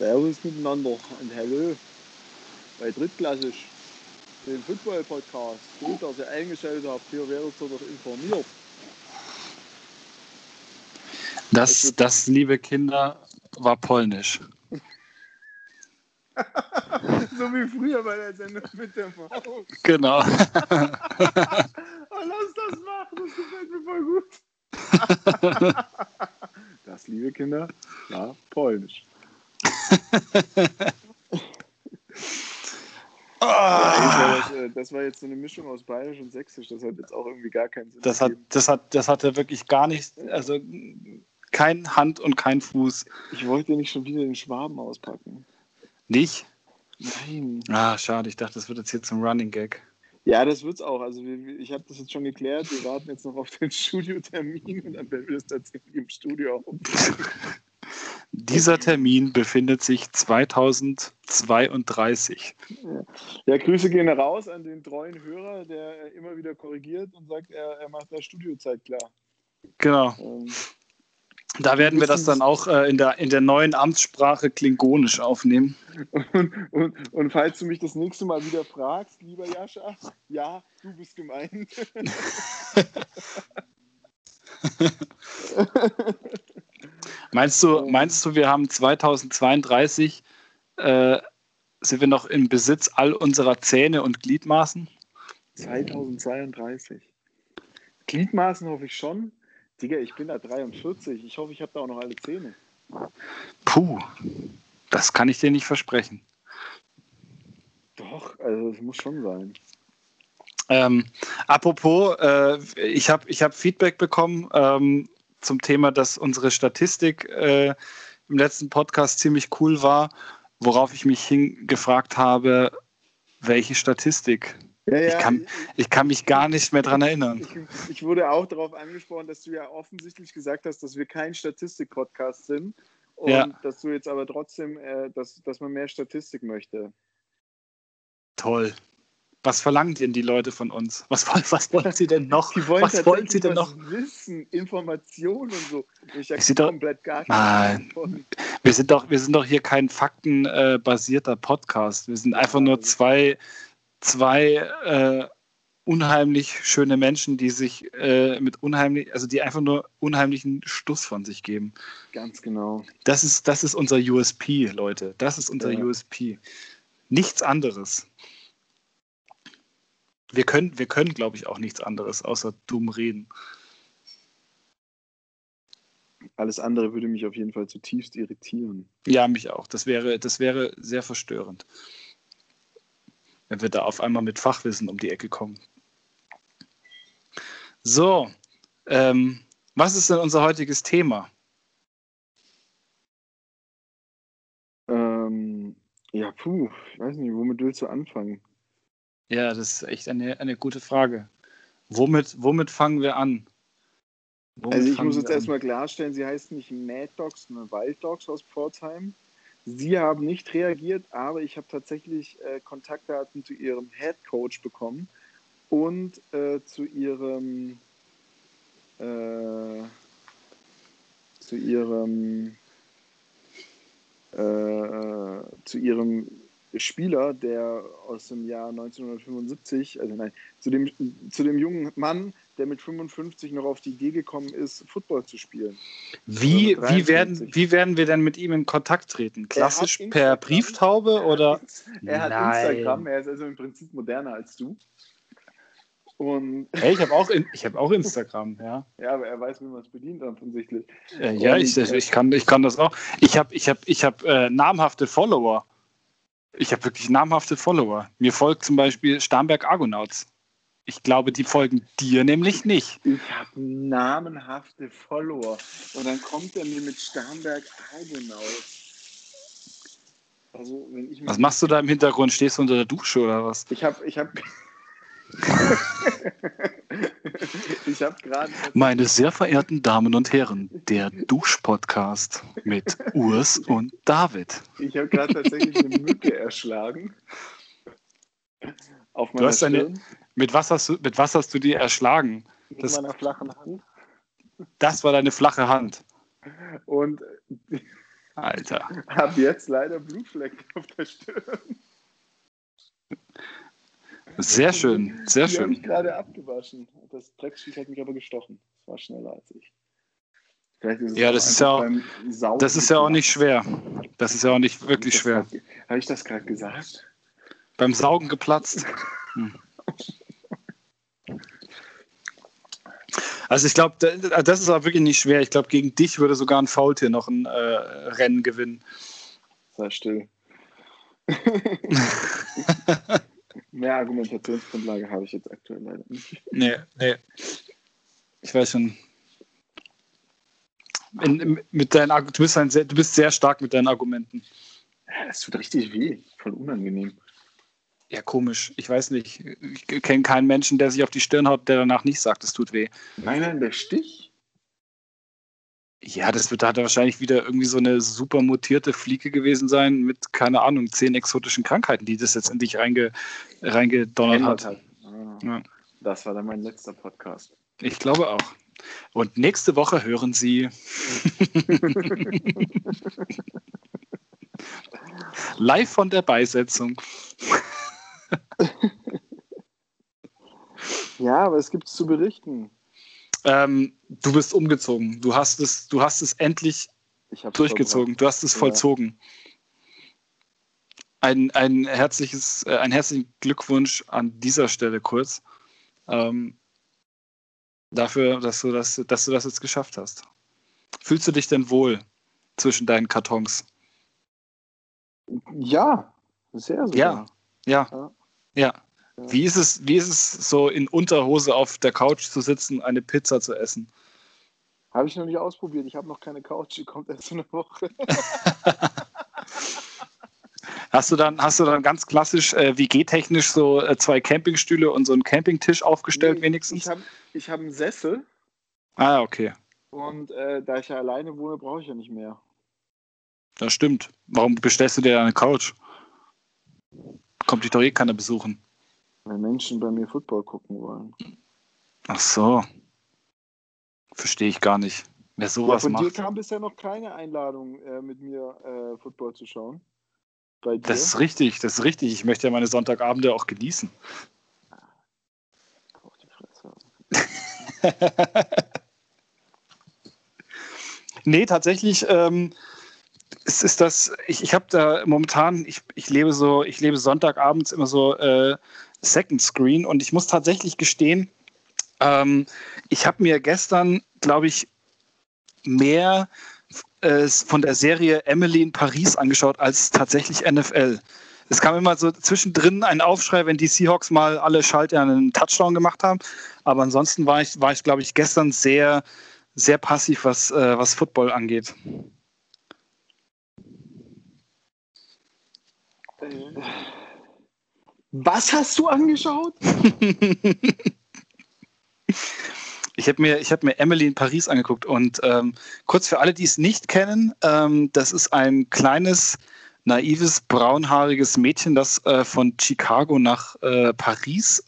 Servus miteinander und hallo bei Drittklassisch, dem Football-Podcast. Gut, dass ihr eingeschaltet habt, hier werdet ihr doch informiert. Das, das, liebe Kinder, war polnisch. so wie früher bei der Sendung mit der Maus. Genau. oh, lass das machen, das gefällt mir voll gut. das, liebe Kinder, war polnisch. Ah. Das, das, war jetzt so eine Mischung aus Bayerisch und Sächsisch. Das hat jetzt auch irgendwie gar keinen Sinn. Das hat, das hat, das hatte wirklich gar nichts, also kein Hand und kein Fuß. Ich wollte nicht schon wieder den Schwaben auspacken. Nicht? Nein. Ah, schade. Ich dachte, das wird jetzt hier zum Running Gag. Ja, das wird's auch. Also ich habe das jetzt schon geklärt. Wir warten jetzt noch auf den Studiotermin und dann werden wir das tatsächlich im Studio auch Dieser Termin befindet sich 2032. Ja. Grüße gehen raus an den treuen Hörer, der immer wieder korrigiert und sagt, er, er macht da Studiozeit klar. Genau. Ähm, da werden wir das dann auch äh, in, der, in der neuen Amtssprache klingonisch aufnehmen. Und, und, und falls du mich das nächste Mal wieder fragst, lieber Jascha, ja, du bist gemeint. meinst, du, meinst du, wir haben 2032, äh, sind wir noch im Besitz all unserer Zähne und Gliedmaßen? 2032. Gliedmaßen hoffe ich schon. Digga, ich bin da 43. Ich hoffe, ich habe da auch noch alle Zähne. Puh, das kann ich dir nicht versprechen. Doch, also es muss schon sein. Ähm, apropos, äh, ich habe ich hab Feedback bekommen ähm, zum Thema, dass unsere Statistik äh, im letzten Podcast ziemlich cool war, worauf ich mich hingefragt habe, welche Statistik? Ja, ja, ich, kann, ich kann mich gar nicht mehr daran erinnern. Ich, ich, wurde auch darauf angesprochen, dass du ja offensichtlich gesagt hast, dass wir kein Statistik-Podcast sind und ja. dass du jetzt aber trotzdem, äh, dass, dass man mehr Statistik möchte. Toll. Was verlangen denn die Leute von uns? Was, was wollen sie denn noch? Die wollen was wollen sie denn noch? Wissen, Informationen und so. Ich, ich komplett gar Nein. Wir sind doch, wir sind doch hier kein faktenbasierter Podcast. Wir sind einfach nur zwei zwei äh, unheimlich schöne Menschen, die sich äh, mit unheimlich, also die einfach nur unheimlichen Stuss von sich geben. Ganz genau. Das ist, das ist unser USP, Leute. Das ist unser ja. USP. Nichts anderes. Wir können, wir können, glaube ich, auch nichts anderes, außer dumm reden. Alles andere würde mich auf jeden Fall zutiefst irritieren. Ja, mich auch. Das wäre, das wäre sehr verstörend wenn wir da auf einmal mit Fachwissen um die Ecke kommen. So, ähm, was ist denn unser heutiges Thema? Ähm, ja, puh, ich weiß nicht, womit willst du anfangen? Ja, das ist echt eine, eine gute Frage. Womit, womit fangen wir an? Womit also ich muss jetzt erstmal klarstellen, sie heißt nicht Mad Dogs, sondern Wild Dogs aus Pforzheim. Sie haben nicht reagiert, aber ich habe tatsächlich äh, Kontaktdaten zu Ihrem Head Coach bekommen und äh, zu Ihrem äh, zu Ihrem äh, zu Ihrem Spieler, der aus dem Jahr 1975, also nein, zu dem, zu dem jungen Mann, der mit 55 noch auf die Idee gekommen ist, Football zu spielen. Wie, also wie, werden, wie werden wir denn mit ihm in Kontakt treten? Klassisch per Brieftaube oder? Er hat nein. Instagram, er ist also im Prinzip moderner als du. Und hey, ich habe auch, hab auch Instagram, ja. Ja, aber er weiß, wie man es bedient, offensichtlich. Äh, ja, ich, ich, kann, ich kann das auch. Ich habe ich hab, ich hab, äh, namhafte Follower. Ich habe wirklich namhafte Follower. Mir folgt zum Beispiel Starnberg Argonauts. Ich glaube, die folgen dir nämlich nicht. Ich habe namenhafte Follower. Und dann kommt er mir mit Starnberg Argonauts. Also, was machst du da im Hintergrund? Stehst du unter der Dusche oder was? Ich habe ich hab ich habe gerade. Meine sehr verehrten Damen und Herren, der Dusch-Podcast mit Urs und David. Ich habe gerade tatsächlich eine Mücke erschlagen. Auf meiner du hast eine, mit, was hast du, mit was hast du die erschlagen? Mit das, meiner flachen Hand. Das war deine flache Hand. Und Alter. Hab jetzt leider Blutflecken auf der Stirn. Sehr schön, sehr die schön. habe ich gerade abgewaschen. Das Drecksviech hat mich aber gestochen. Das war schneller als ich. Ist ja, das ist ja, auch, das ist ja auch nicht schwer. Das ist ja auch nicht wirklich schwer. Habe ich das gerade gesagt? Beim Saugen geplatzt. Hm. Also ich glaube, das ist auch wirklich nicht schwer. Ich glaube, gegen dich würde sogar ein Faultier noch ein äh, Rennen gewinnen. Sei still. Mehr Argumentationsgrundlage habe ich jetzt aktuell leider nicht. Nee, nee. Ich weiß schon. In, mit deinen, du, bist ein sehr, du bist sehr stark mit deinen Argumenten. Ja, das tut richtig weh. Voll unangenehm. Ja, komisch. Ich weiß nicht. Ich kenne keinen Menschen, der sich auf die Stirn haut, der danach nicht sagt, es tut weh. Nein, nein, der Stich? Ja, das wird da wahrscheinlich wieder irgendwie so eine super mutierte Fliege gewesen sein mit, keine Ahnung, zehn exotischen Krankheiten, die das jetzt endlich reinge, reingedonnert hat. hat. Ja. Das war dann mein letzter Podcast. Ich glaube auch. Und nächste Woche hören Sie. Live von der Beisetzung. ja, aber es gibt zu berichten. Ähm, du bist umgezogen. Du hast es, du hast es endlich durchgezogen. Du hast es vollzogen. Ein, ein, herzliches, äh, ein herzlichen Glückwunsch an dieser Stelle kurz. Ähm, dafür, dass du, das, dass du das jetzt geschafft hast. Fühlst du dich denn wohl zwischen deinen Kartons? Ja, sehr, sehr. Ja, ja, ja. ja. Wie ist, es, wie ist es so in Unterhose auf der Couch zu sitzen, eine Pizza zu essen? Habe ich noch nicht ausprobiert. Ich habe noch keine Couch, die kommt erst in einer Woche. hast, du dann, hast du dann ganz klassisch äh, WG-technisch so äh, zwei Campingstühle und so einen Campingtisch aufgestellt nee, wenigstens? Ich habe ich hab einen Sessel. Ah, okay. Und äh, da ich ja alleine wohne, brauche ich ja nicht mehr. Das stimmt. Warum bestellst du dir eine Couch? Kommt dich doch eh keiner besuchen. Weil Menschen bei mir Football gucken wollen. Ach so. Verstehe ich gar nicht. Wer sowas ja, von macht. dir kam bisher noch keine Einladung, äh, mit mir äh, Football zu schauen. Das ist richtig, das ist richtig. Ich möchte ja meine Sonntagabende auch genießen. Brauch die Fresse. nee, tatsächlich ähm, es ist das, ich, ich habe da momentan, ich, ich lebe so, ich lebe Sonntagabends immer so äh, Second Screen und ich muss tatsächlich gestehen, ähm, ich habe mir gestern, glaube ich, mehr äh, von der Serie Emily in Paris angeschaut als tatsächlich NFL. Es kam immer so zwischendrin ein Aufschrei, wenn die Seahawks mal alle Schalter einen Touchdown gemacht haben. Aber ansonsten war ich, war ich glaube ich, gestern sehr, sehr passiv, was, äh, was Football angeht. Was hast du angeschaut? Ich habe mir, hab mir Emily in Paris angeguckt und ähm, kurz für alle, die es nicht kennen, ähm, das ist ein kleines, naives, braunhaariges Mädchen, das äh, von Chicago nach äh, Paris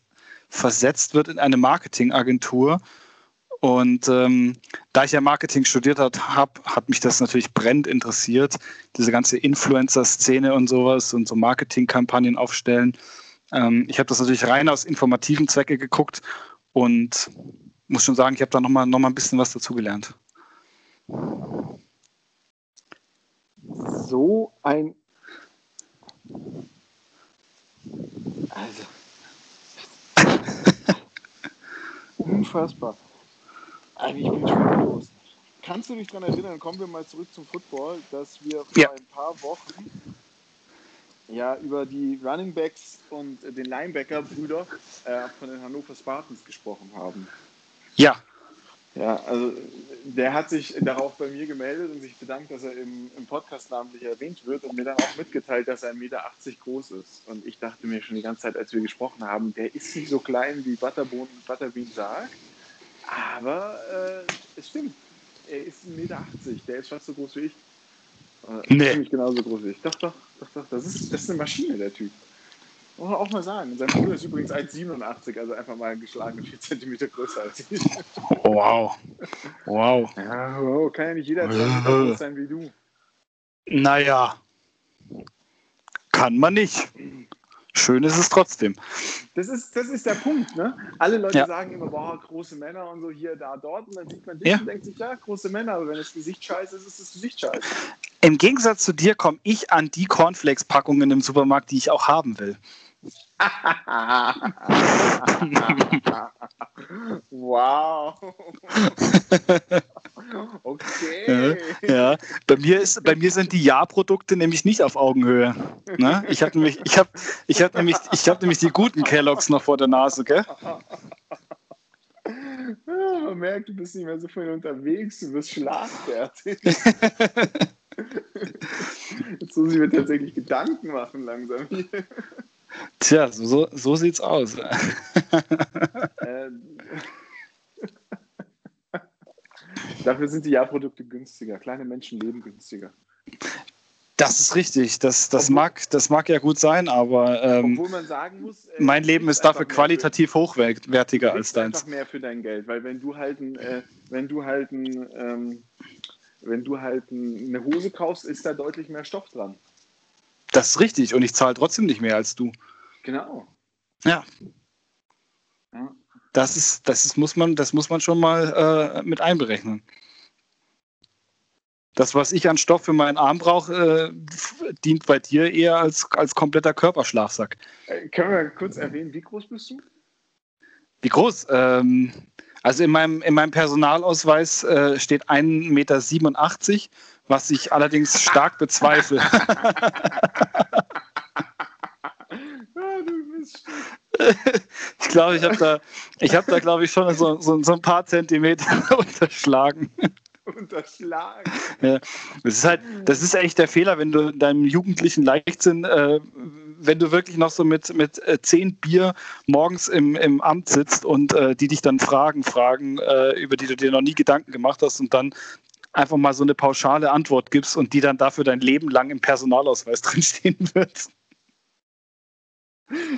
versetzt wird in eine Marketingagentur und ähm, da ich ja Marketing studiert habe, hat mich das natürlich brennend interessiert. Diese ganze Influencer-Szene und sowas und so Marketingkampagnen aufstellen. Ähm, ich habe das natürlich rein aus informativen Zwecke geguckt und muss schon sagen, ich habe da nochmal noch mal ein bisschen was dazugelernt. So ein. Also. Unfassbar. Bin ich sprachlos. Kannst du dich daran erinnern, kommen wir mal zurück zum Football, dass wir vor ja. ein paar Wochen ja über die Running Backs und den Linebacker-Brüder äh, von den Hannover Spartans gesprochen haben? Ja. Ja, also der hat sich darauf bei mir gemeldet und sich bedankt, dass er im, im Podcast namentlich erwähnt wird und mir dann auch mitgeteilt, dass er 1,80 Meter groß ist. Und ich dachte mir schon die ganze Zeit, als wir gesprochen haben, der ist nicht so klein, wie Butterbean, Butterbean sagt. Aber äh, es stimmt. Er ist 1,80 Meter. Der ist fast so groß wie ich. Äh, nee. Ziemlich genauso groß wie ich. Doch, doch, doch, doch. Das ist, das ist eine Maschine, der Typ. Muss man auch mal sagen. Sein Bruder ist übrigens 1,87, also einfach mal geschlagen 4 cm größer als ich. Wow. Wow. Ja, wow. Kann ja nicht jeder so groß sein wie du. Naja, kann man nicht. Schön ist es trotzdem. Das ist, das ist der Punkt, ne? Alle Leute ja. sagen immer, boah, große Männer und so hier, da, dort. Und dann sieht man dich ja. und denkt sich, ja, große Männer, aber wenn das Gesicht scheiße ist, ist das Gesicht scheiße. Im Gegensatz zu dir komme ich an die Cornflakes-Packungen im Supermarkt, die ich auch haben will. Wow. okay. Ja, ja, Bei, mir ist, bei mir sind die Ja-Produkte nämlich nicht auf Augenhöhe. Ne? Ich habe nämlich, ich hab, ich hab nämlich, hab nämlich die guten Kelloggs noch vor der Nase, gell? Ja, man merkt, du bist nicht mehr so viel unterwegs, du wirst schlaffertig. Jetzt muss ich mir tatsächlich Gedanken machen langsam hier. Tja, so, so sieht's aus. Ähm, dafür sind die Jahrprodukte günstiger. Kleine Menschen leben günstiger. Das ist richtig. Das, das, mag, das mag ja gut sein, aber ähm, obwohl man sagen muss, äh, mein Leben ist dafür qualitativ hochwertiger als deins. einfach mehr für dein Geld, weil wenn du halt ein, äh, wenn du halt ein, ähm, wenn du halt eine Hose kaufst, ist da deutlich mehr Stoff dran. Das ist richtig und ich zahle trotzdem nicht mehr als du. Genau. Ja. ja. Das ist, das ist, muss man, das muss man schon mal äh, mit einberechnen. Das, was ich an Stoff für meinen Arm brauche, äh, dient bei dir eher als, als kompletter Körperschlafsack. Äh, können wir kurz erwähnen, wie groß bist du? Wie groß? Ähm, also in meinem, in meinem Personalausweis äh, steht 1,87 Meter, was ich allerdings stark bezweifle. ich glaube, ich habe da, ich habe da, glaube ich, schon so, so, so ein paar Zentimeter unterschlagen. Unterschlagen. Ja, das ist halt, das ist echt der Fehler, wenn du in deinem jugendlichen Leichtsinn, äh, wenn du wirklich noch so mit, mit äh, zehn Bier morgens im, im Amt sitzt und äh, die dich dann Fragen fragen, äh, über die du dir noch nie Gedanken gemacht hast und dann einfach mal so eine pauschale Antwort gibst und die dann dafür dein Leben lang im Personalausweis drinstehen wird.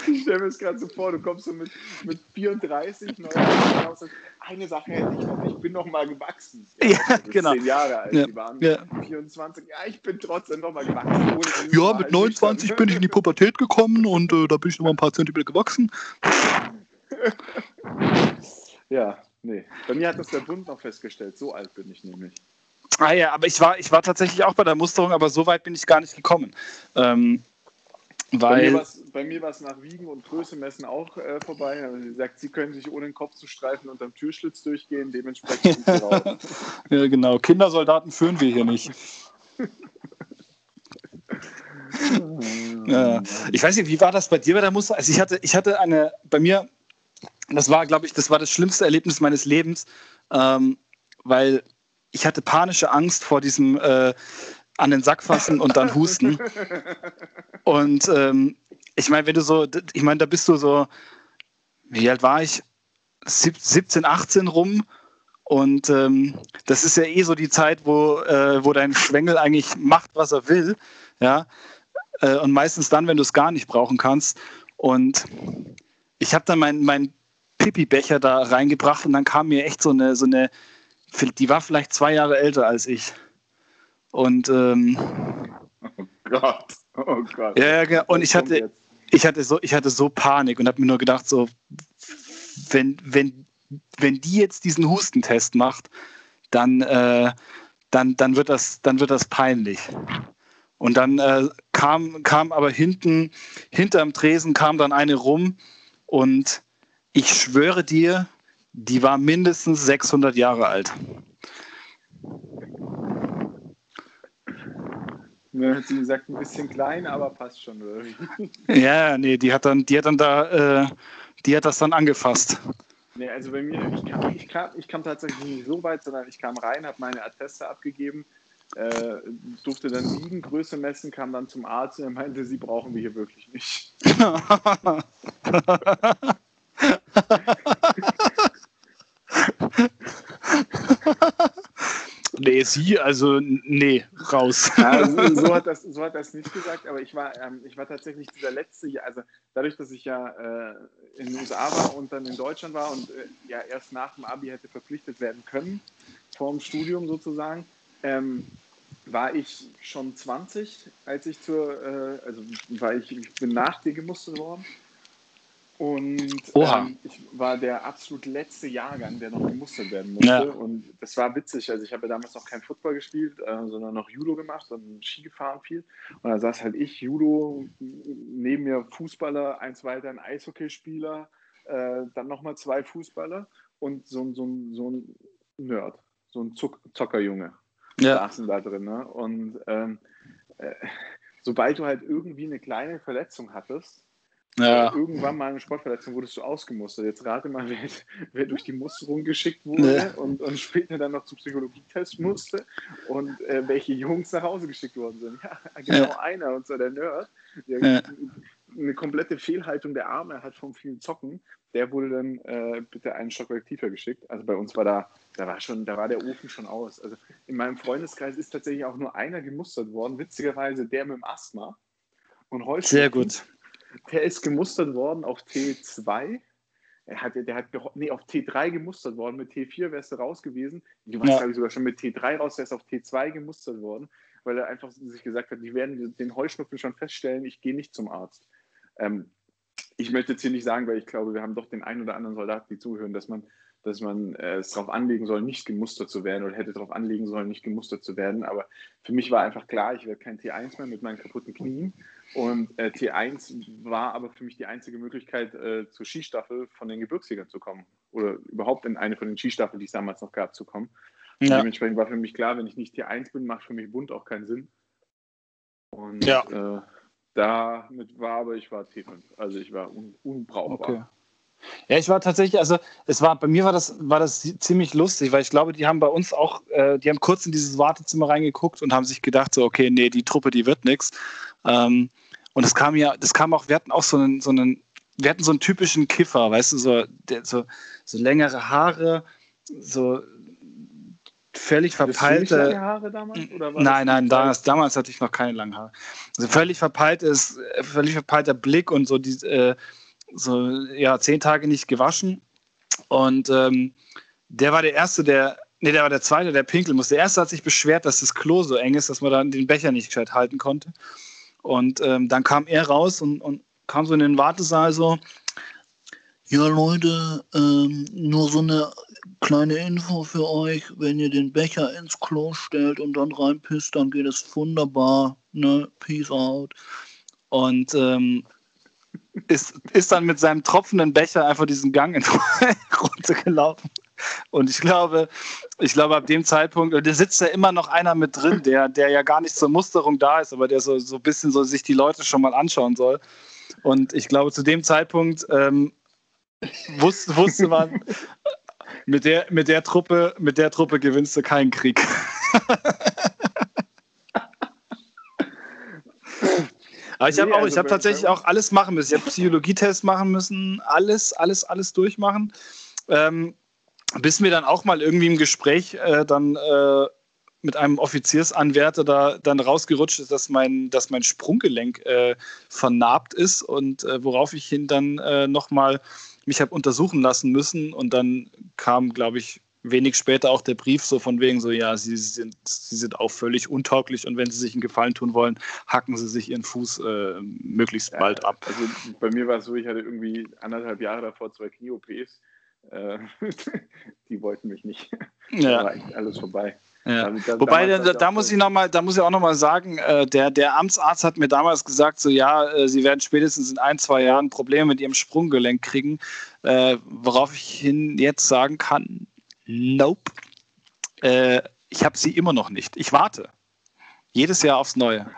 Ich stelle mir das gerade so vor, du kommst so mit, mit 34 neu raus und eine Sache hätte ich noch, ich bin noch mal gewachsen. Ja, ja genau. Zehn Jahre alt, ja, die waren ja. 24, ja, ich bin trotzdem noch mal gewachsen. Ja, mit 29 bin ich in die Pubertät gekommen und äh, da bin ich noch mal ein paar Zentimeter gewachsen. ja, nee. Bei mir hat das der Bund noch festgestellt, so alt bin ich nämlich. Ah ja, aber ich war, ich war tatsächlich auch bei der Musterung, aber so weit bin ich gar nicht gekommen. Ähm, weil bei mir war es nach Wiegen und Größe messen auch äh, vorbei. Also sie sagt, sie können sich ohne den Kopf zu streifen unterm Türschlitz durchgehen, dementsprechend Ja, genau. Kindersoldaten führen wir hier nicht. ja. Ich weiß nicht, wie war das bei dir bei der Muster? Also ich hatte, ich hatte eine, bei mir, das war, glaube ich, das war das schlimmste Erlebnis meines Lebens, ähm, weil ich hatte panische Angst vor diesem äh, an den Sack fassen und dann husten. Und ähm, ich meine, wenn du so, ich meine, da bist du so, wie alt war ich? 17, 18 rum. Und ähm, das ist ja eh so die Zeit, wo, äh, wo dein Schwengel eigentlich macht, was er will. Ja. Äh, und meistens dann, wenn du es gar nicht brauchen kannst. Und ich habe dann meinen mein Pipi-Becher da reingebracht und dann kam mir echt so eine, so eine, die war vielleicht zwei Jahre älter als ich. Und ähm, oh Gott, oh Gott. Ja, ja, genau. und ich hatte, ich hatte so, ich hatte so Panik und habe mir nur gedacht, so, wenn, wenn, wenn die jetzt diesen Hustentest macht, dann, äh, dann, dann, wird das, dann wird das peinlich. Und dann äh, kam, kam aber hinten, hinterm Tresen kam dann eine rum und ich schwöre dir, die war mindestens 600 Jahre alt. Ja, hat sie gesagt, ein bisschen klein, aber passt schon. ja, nee, die hat dann, die hat dann da, äh, die hat das dann angefasst. Nee, also bei mir, ich kam, ich, kam, ich kam tatsächlich nicht so weit, sondern ich kam rein, habe meine Atteste abgegeben, äh, durfte dann wiegen, Größe messen, kam dann zum Arzt und er meinte, sie brauchen wir hier wirklich nicht. Nee, sie, also nee, raus. Also, so, hat das, so hat das nicht gesagt, aber ich war, ähm, ich war tatsächlich dieser letzte, also dadurch, dass ich ja äh, in den USA war und dann in Deutschland war und äh, ja erst nach dem Abi hätte verpflichtet werden können, vor dem Studium sozusagen, ähm, war ich schon 20, als ich zur, äh, also war ich, ich bin nach dir gemustert worden. Und ähm, ich war der absolut letzte Jahrgang, der noch gemustert werden musste. Ja. Und das war witzig. Also ich habe ja damals noch kein Football gespielt, äh, sondern noch Judo gemacht und Ski gefahren viel. Und da saß halt ich, Judo, neben mir Fußballer, eins weiter ein Eishockeyspieler, äh, dann nochmal zwei Fußballer und so, so, so ein Nerd, so ein Zuck Zockerjunge ja. saßen da drin. Ne? Und ähm, äh, sobald du halt irgendwie eine kleine Verletzung hattest, ja. äh, irgendwann mal eine Sportverletzung, wurdest du ausgemustert. Jetzt rate mal, wer, wer durch die Musterung geschickt wurde ja. und, und später dann noch zum Psychologietest musste und äh, welche Jungs nach Hause geschickt worden sind. Ja, genau ja. einer, und zwar der Nerd, der eine komplette Fehlhaltung der Arme hat vom vielen Zocken der wurde dann äh, bitte einen Stockwerk tiefer geschickt. Also bei uns war da, da war schon, da war der Ofen schon aus. Also in meinem Freundeskreis ist tatsächlich auch nur einer gemustert worden, witzigerweise der mit dem Asthma. Und heute Sehr gut. Der ist gemustert worden auf T2. Er hat, der hat nee, auf T3 gemustert worden. Mit T4 wärst du raus gewesen. Du warst, ja. glaube ich, sogar schon mit T3 raus, wärst auf T2 gemustert worden, weil er einfach sich gesagt hat, die werden den Heuschnupfen schon feststellen, ich gehe nicht zum Arzt. Ähm, ich möchte jetzt hier nicht sagen, weil ich glaube, wir haben doch den einen oder anderen Soldaten, die zuhören, dass man, dass man äh, es darauf anlegen soll, nicht gemustert zu werden oder hätte darauf anlegen sollen, nicht gemustert zu werden. Aber für mich war einfach klar, ich werde kein T1 mehr mit meinen kaputten Knien. Und äh, T1 war aber für mich die einzige Möglichkeit, äh, zur Skistaffel von den Gebirgsjägern zu kommen. Oder überhaupt in eine von den Skistaffeln, die es damals noch gab, zu kommen. Ja. Dementsprechend war für mich klar, wenn ich nicht T1 bin, macht für mich Bund auch keinen Sinn. Und ja. Äh, damit war, aber ich war T5. Also ich war un unbrauchbar. Okay. Ja, ich war tatsächlich, also es war, bei mir war das, war das ziemlich lustig, weil ich glaube, die haben bei uns auch, äh, die haben kurz in dieses Wartezimmer reingeguckt und haben sich gedacht, so, okay, nee, die Truppe, die wird nichts. Ähm, und es kam ja, das kam auch, wir hatten auch so einen, so einen, wir hatten so einen typischen Kiffer, weißt du, so, der, so, so längere Haare, so völlig verpeilte. Haare damals? nein, nein, damals, damals hatte ich noch keine langen Haare. Also völlig verpeiltes, völlig verpeilter Blick und so, die, äh, so ja, zehn Tage nicht gewaschen. Und ähm, der war der Erste, der, nee, der war der Zweite, der pinkeln musste. Der Erste hat sich beschwert, dass das Klo so eng ist, dass man dann den Becher nicht gescheit halten konnte. Und ähm, dann kam er raus und, und kam so in den Wartesaal so, ja, Leute, ähm, nur so eine kleine Info für euch. Wenn ihr den Becher ins Klo stellt und dann reinpisst, dann geht es wunderbar. Ne? Peace out. Und ähm, ist, ist dann mit seinem tropfenden Becher einfach diesen Gang runtergelaufen. Und ich glaube, ich glaube, ab dem Zeitpunkt, da sitzt ja immer noch einer mit drin, der, der ja gar nicht zur Musterung da ist, aber der so, so ein bisschen so sich die Leute schon mal anschauen soll. Und ich glaube, zu dem Zeitpunkt ähm, wusste, wusste man, mit der, mit, der Truppe, mit der Truppe gewinnst du keinen Krieg. Aber ich habe nee, auch, also tatsächlich auch alles machen müssen. Ich habe Psychologietests machen müssen, alles, alles, alles durchmachen. Ähm, bis mir dann auch mal irgendwie im Gespräch äh, dann äh, mit einem Offiziersanwärter da dann rausgerutscht ist, dass mein, dass mein Sprunggelenk äh, vernarbt ist und äh, worauf ich hin dann äh, nochmal mich habe untersuchen lassen müssen und dann kam, glaube ich, wenig später auch der Brief so von wegen so, ja, sie sind, sie sind auch völlig untauglich und wenn sie sich einen Gefallen tun wollen, hacken sie sich ihren Fuß äh, möglichst ja, bald ab. Also bei mir war es so, ich hatte irgendwie anderthalb Jahre davor zwei Knie-OPs. Äh, die wollten mich nicht. Ja. Da war eigentlich alles vorbei. Ja. Da, Wobei, da, da muss ich noch mal, da muss ich auch noch mal sagen, äh, der, der Amtsarzt hat mir damals gesagt, so ja, äh, Sie werden spätestens in ein, zwei Jahren Probleme mit Ihrem Sprunggelenk kriegen, äh, worauf ich hin jetzt sagen kann, nope, äh, ich habe sie immer noch nicht. Ich warte. Jedes Jahr aufs Neue.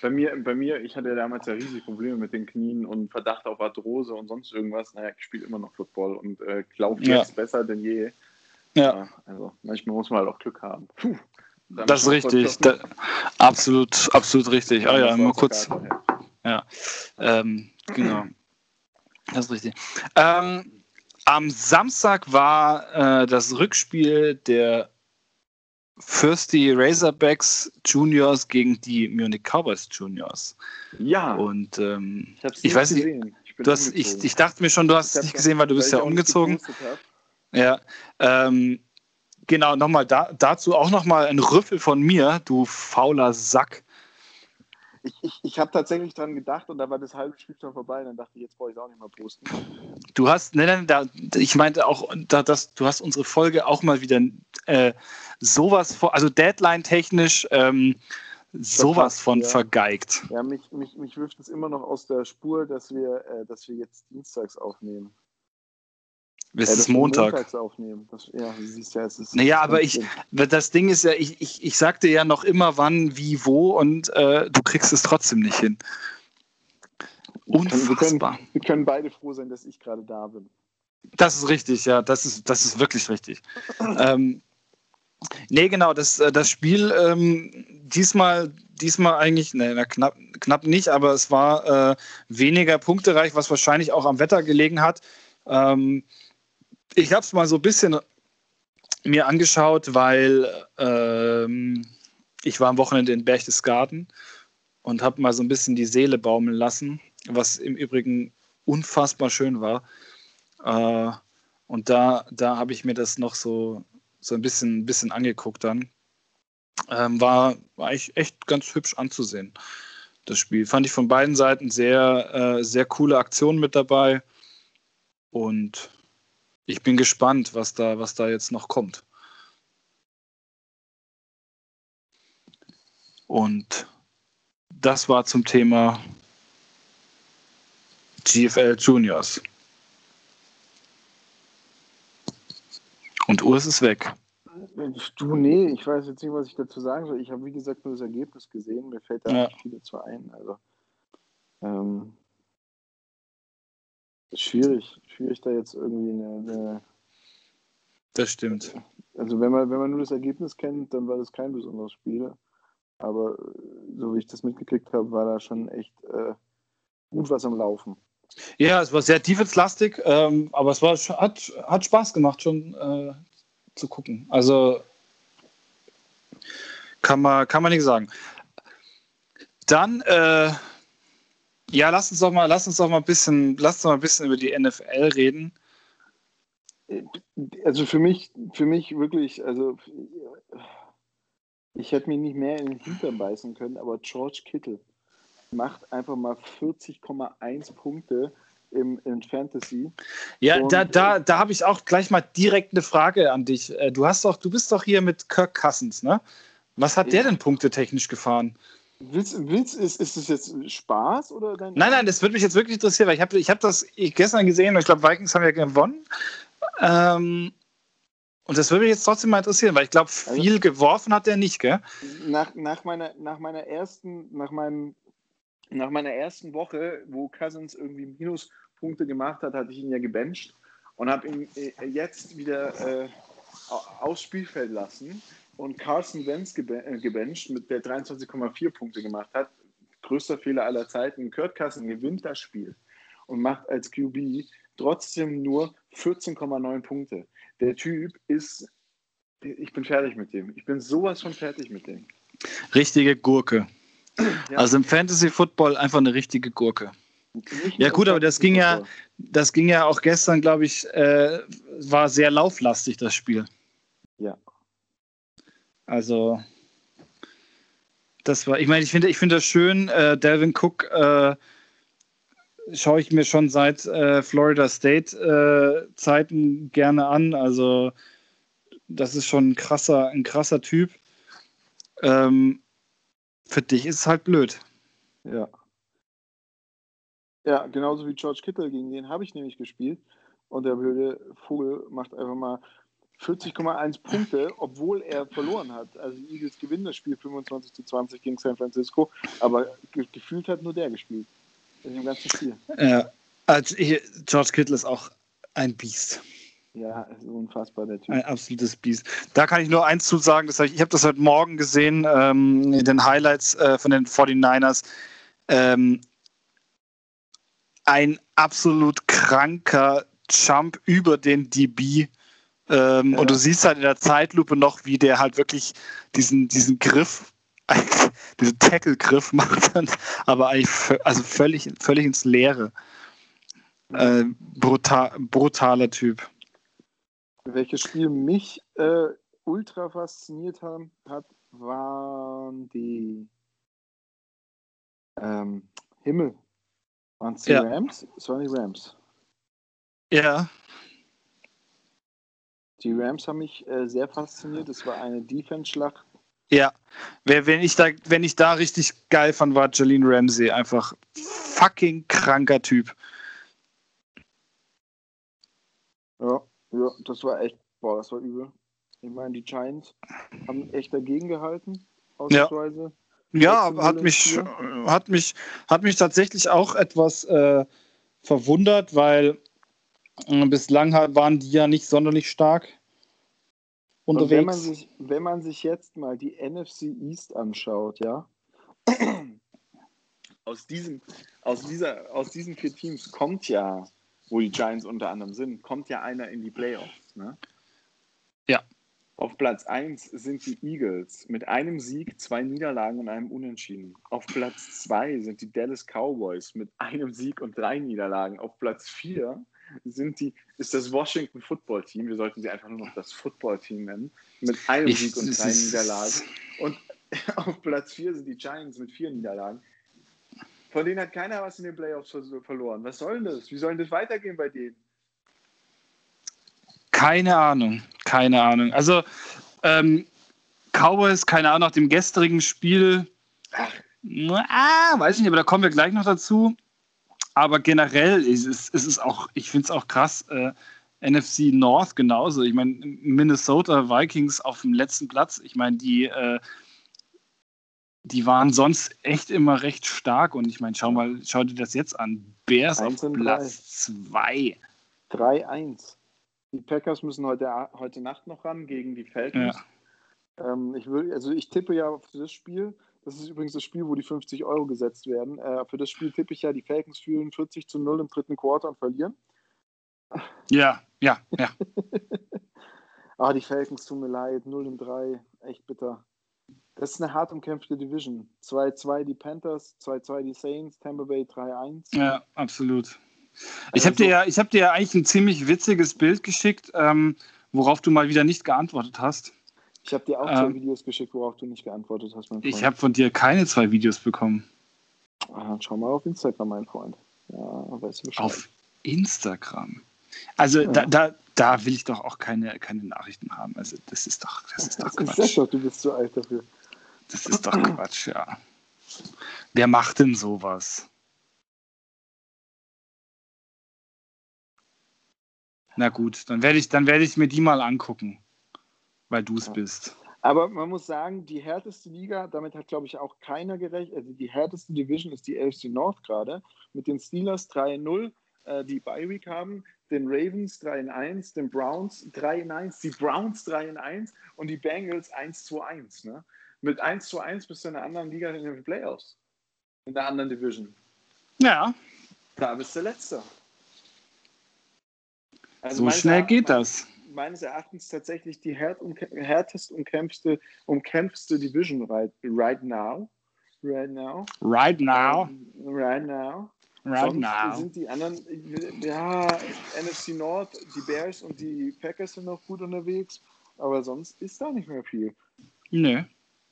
Bei mir, bei mir, ich hatte damals ja riesige Probleme mit den Knien und Verdacht auf Arthrose und sonst irgendwas. Naja, ich spiele immer noch Football und äh, ja. jetzt besser denn je. Ja. Also manchmal muss man halt auch Glück haben. Puh, das ist richtig. Da, absolut, absolut richtig. Ah ja, mal kurz. Ja, ähm, genau. Das ist richtig. Ähm, am Samstag war äh, das Rückspiel der Firsty Razorbacks Juniors gegen die Munich Cowboys Juniors. Ja. Und ähm, ich, ich weiß nicht, ich, du hast, ich, ich, dachte mir schon, du hast es nicht gesehen, weil du bist ja umgezogen. Ja. Ähm, genau, nochmal da, dazu auch nochmal ein Rüffel von mir, du fauler Sack. Ich, ich, ich habe tatsächlich dran gedacht und da war das halbe Spiel schon vorbei. Und dann dachte ich, jetzt brauche ich es auch nicht mehr posten. Du hast, nein, nein, da, ich meinte auch, da, das, du hast unsere Folge auch mal wieder äh, sowas vor, also Deadline-technisch ähm, sowas von ja. vergeigt. Ja, mich, mich, mich wirft es immer noch aus der Spur, dass wir, äh, dass wir jetzt dienstags aufnehmen. Es ja, ist Montag. Das, ja, siehst ja, es ist. Naja, aber ich, das Ding ist ja, ich, ich, ich sagte ja noch immer wann, wie, wo und äh, du kriegst es trotzdem nicht hin. Unfassbar. Wir können, wir können beide froh sein, dass ich gerade da bin. Das ist richtig, ja, das ist, das ist wirklich richtig. ähm, nee, genau, das, äh, das Spiel ähm, diesmal, diesmal eigentlich, nee, na, knapp, knapp nicht, aber es war äh, weniger punktereich, was wahrscheinlich auch am Wetter gelegen hat. Ähm, ich habe es mal so ein bisschen mir angeschaut, weil ähm, ich war am Wochenende in Berchtesgaden und habe mal so ein bisschen die Seele baumeln lassen, was im Übrigen unfassbar schön war. Äh, und da, da habe ich mir das noch so, so ein bisschen, ein bisschen angeguckt dann. Ähm, war, war echt, echt ganz hübsch anzusehen, das Spiel. Fand ich von beiden Seiten sehr, äh, sehr coole Aktionen mit dabei. Und ich bin gespannt, was da, was da jetzt noch kommt. Und das war zum Thema GFL Juniors. Und Urs ist weg. Du, nee, ich weiß jetzt nicht, was ich dazu sagen soll. Ich habe, wie gesagt, nur das Ergebnis gesehen. Mir fällt da ja. nicht viel dazu ein. Also, ähm, schwierig, schwierig da jetzt irgendwie eine, eine, Das stimmt. Also wenn man, wenn man nur das Ergebnis kennt, dann war das kein besonderes Spiel. Aber so wie ich das mitgekriegt habe, war da schon echt äh, gut was am Laufen. Ja, es war sehr defense-lastig, ähm, aber es war, hat, hat Spaß gemacht, schon äh, zu gucken. Also kann man, kann man nicht sagen. Dann äh, ja, lass uns doch mal, lass uns doch mal ein bisschen, lass uns mal ein bisschen über die NFL reden. Also für mich, für mich wirklich, also ich hätte mich nicht mehr in den Hintern beißen können, aber George Kittle macht einfach mal 40,1 Punkte im, im Fantasy. Ja, Und, da, da, da habe ich auch gleich mal direkt eine Frage an dich. Äh, du hast doch, du bist doch hier mit Kirk Cousins, ne? Was hat der denn punktetechnisch gefahren? Willst, willst, ist, ist das jetzt Spaß oder dein Nein, nein, das würde mich jetzt wirklich interessieren, weil ich habe ich hab das gestern gesehen und ich glaube, Vikings haben ja gewonnen. Ähm, und das würde mich jetzt trotzdem mal interessieren, weil ich glaube, also viel also, geworfen hat er nicht, gell? Nach, nach, meiner, nach meiner ersten, nach meinem, nach meiner ersten Woche, wo Cousins irgendwie Minuspunkte gemacht hat, hatte ich ihn ja gebencht und habe ihn äh, jetzt wieder äh, aufs Spielfeld lassen und Carson Wentz äh, gebencht, mit der 23,4 Punkte gemacht hat. Größter Fehler aller Zeiten. Kurt Carson gewinnt das Spiel und macht als QB trotzdem nur 14,9 Punkte. Der Typ ist, ich bin fertig mit dem. Ich bin sowas von fertig mit dem. Richtige Gurke. Ja. Also im Fantasy Football einfach eine richtige Gurke. Ja gut, aber das ging ja, das ging ja auch gestern, glaube ich, äh, war sehr lauflastig das Spiel. Ja. Also, das war, ich meine, ich finde ich find das schön. Äh, Delvin Cook äh, schaue ich mir schon seit äh, Florida State äh, Zeiten gerne an. Also, das ist schon ein krasser, ein krasser Typ. Ähm, für dich ist es halt blöd. Ja. Ja, genauso wie George Kittle, gegen den habe ich nämlich gespielt. Und der blöde Vogel macht einfach mal 40,1 Punkte, obwohl er verloren hat. Also die Eagles gewinnen das Spiel 25 zu 20 gegen San Francisco, aber ge gefühlt hat nur der gespielt. In dem ganzen Spiel. Ja, also ich, George Kittle ist auch ein Biest. Ja, ist unfassbar, der Typ. Ein absolutes Biest. Da kann ich nur eins zu sagen, das ich, ich habe das heute Morgen gesehen, ähm, in den Highlights äh, von den 49ers. Ähm, ein absolut kranker Jump über den DB ähm, ja. Und du siehst halt in der Zeitlupe noch, wie der halt wirklich diesen, diesen Griff, diesen Tackle-Griff macht, dann, aber eigentlich also völlig, völlig ins Leere. Äh, brutal, brutaler Typ. Welches Spiel mich äh, ultra fasziniert haben, hat, waren die ähm, Himmel. Waren es die ja. Rams? Es waren die Rams. Ja. Die Rams haben mich äh, sehr fasziniert. Es war eine Defense-Schlacht. Ja, wenn ich, da, wenn ich da richtig geil fand, war Jalen Ramsey einfach fucking kranker Typ. Ja, ja, das war echt, boah, das war übel. Ich meine, die Giants haben echt dagegen gehalten, ausnahmsweise. Ja, ja hat mich, hat, mich, hat mich tatsächlich auch etwas äh, verwundert, weil bislang waren die ja nicht sonderlich stark unterwegs. Und wenn man, sich, wenn man sich jetzt mal die NFC East anschaut, ja, aus, diesem, aus, dieser, aus diesen vier Teams kommt ja, wo die Giants unter anderem sind, kommt ja einer in die Playoffs. Ne? Ja. Auf Platz 1 sind die Eagles mit einem Sieg, zwei Niederlagen und einem Unentschieden. Auf Platz 2 sind die Dallas Cowboys mit einem Sieg und drei Niederlagen. Auf Platz 4 sind die, ist das Washington Football Team, wir sollten sie einfach nur noch das Football Team nennen, mit einem ich, Sieg und drei Niederlagen. Und auf Platz 4 sind die Giants mit vier Niederlagen. Von denen hat keiner was in den Playoffs verloren. Was soll denn das? Wie soll denn das weitergehen bei denen? Keine Ahnung, keine Ahnung. Also, ähm, Cowboys, keine Ahnung, nach dem gestrigen Spiel, Ach. ah, weiß ich nicht, aber da kommen wir gleich noch dazu aber generell ist es, ist es auch, ich finde es auch krass, äh, NFC North genauso. Ich meine, Minnesota Vikings auf dem letzten Platz, ich meine, die, äh, die waren sonst echt immer recht stark und ich meine, schau mal, schau dir das jetzt an. Bears auf Platz 2. 3-1. Die Packers müssen heute, heute Nacht noch ran gegen die Falcons. Ja. Ähm, ich will, also ich tippe ja auf das Spiel. Das ist übrigens das Spiel, wo die 50 Euro gesetzt werden. Äh, für das Spiel tippe ich ja, die Falcons führen 40 zu 0 im dritten Quarter und verlieren. Ja, ja, ja. ah, die Falcons tun mir leid. 0 und 3. Echt bitter. Das ist eine hart umkämpfte Division. 2-2 die Panthers, 2-2 die Saints, Tampa Bay 3-1. Ja, absolut. Ich habe dir, ja, hab dir ja eigentlich ein ziemlich witziges Bild geschickt, ähm, worauf du mal wieder nicht geantwortet hast. Ich habe dir auch zwei ähm, Videos geschickt, worauf du nicht geantwortet hast, mein Freund. Ich habe von dir keine zwei Videos bekommen. Ah, schau mal auf Instagram, mein Freund. Ja, weißt du Bescheid. Auf Instagram? Also ja. da, da, da will ich doch auch keine, keine Nachrichten haben. Also das ist doch, das ist doch Quatsch. Ist doch, du bist zu alt dafür. Das ist doch Quatsch, ja. Wer macht denn sowas? Na gut, dann werde ich, dann werde ich mir die mal angucken weil du es ja. bist. Aber man muss sagen, die härteste Liga, damit hat, glaube ich, auch keiner gerechnet. Also die härteste Division ist die AFC North gerade, mit den Steelers 3-0, äh, die Bye Week haben, den Ravens 3-1, den Browns 3-1, die Browns 3-1 und die Bengals 1-2-1. Ne? Mit 1-1 bist du in einer anderen Liga in den Playoffs. In der anderen Division. Ja. Da bist du Letzter. Also so schnell geht das meines Erachtens tatsächlich die härt härtest umkämpfte, umkämpfste Division right, right now. Right now. Right now. Um, right now. Right Sonst now. sind die anderen, ja, NFC Nord, die Bears und die Packers sind noch gut unterwegs, aber sonst ist da nicht mehr viel. Nö.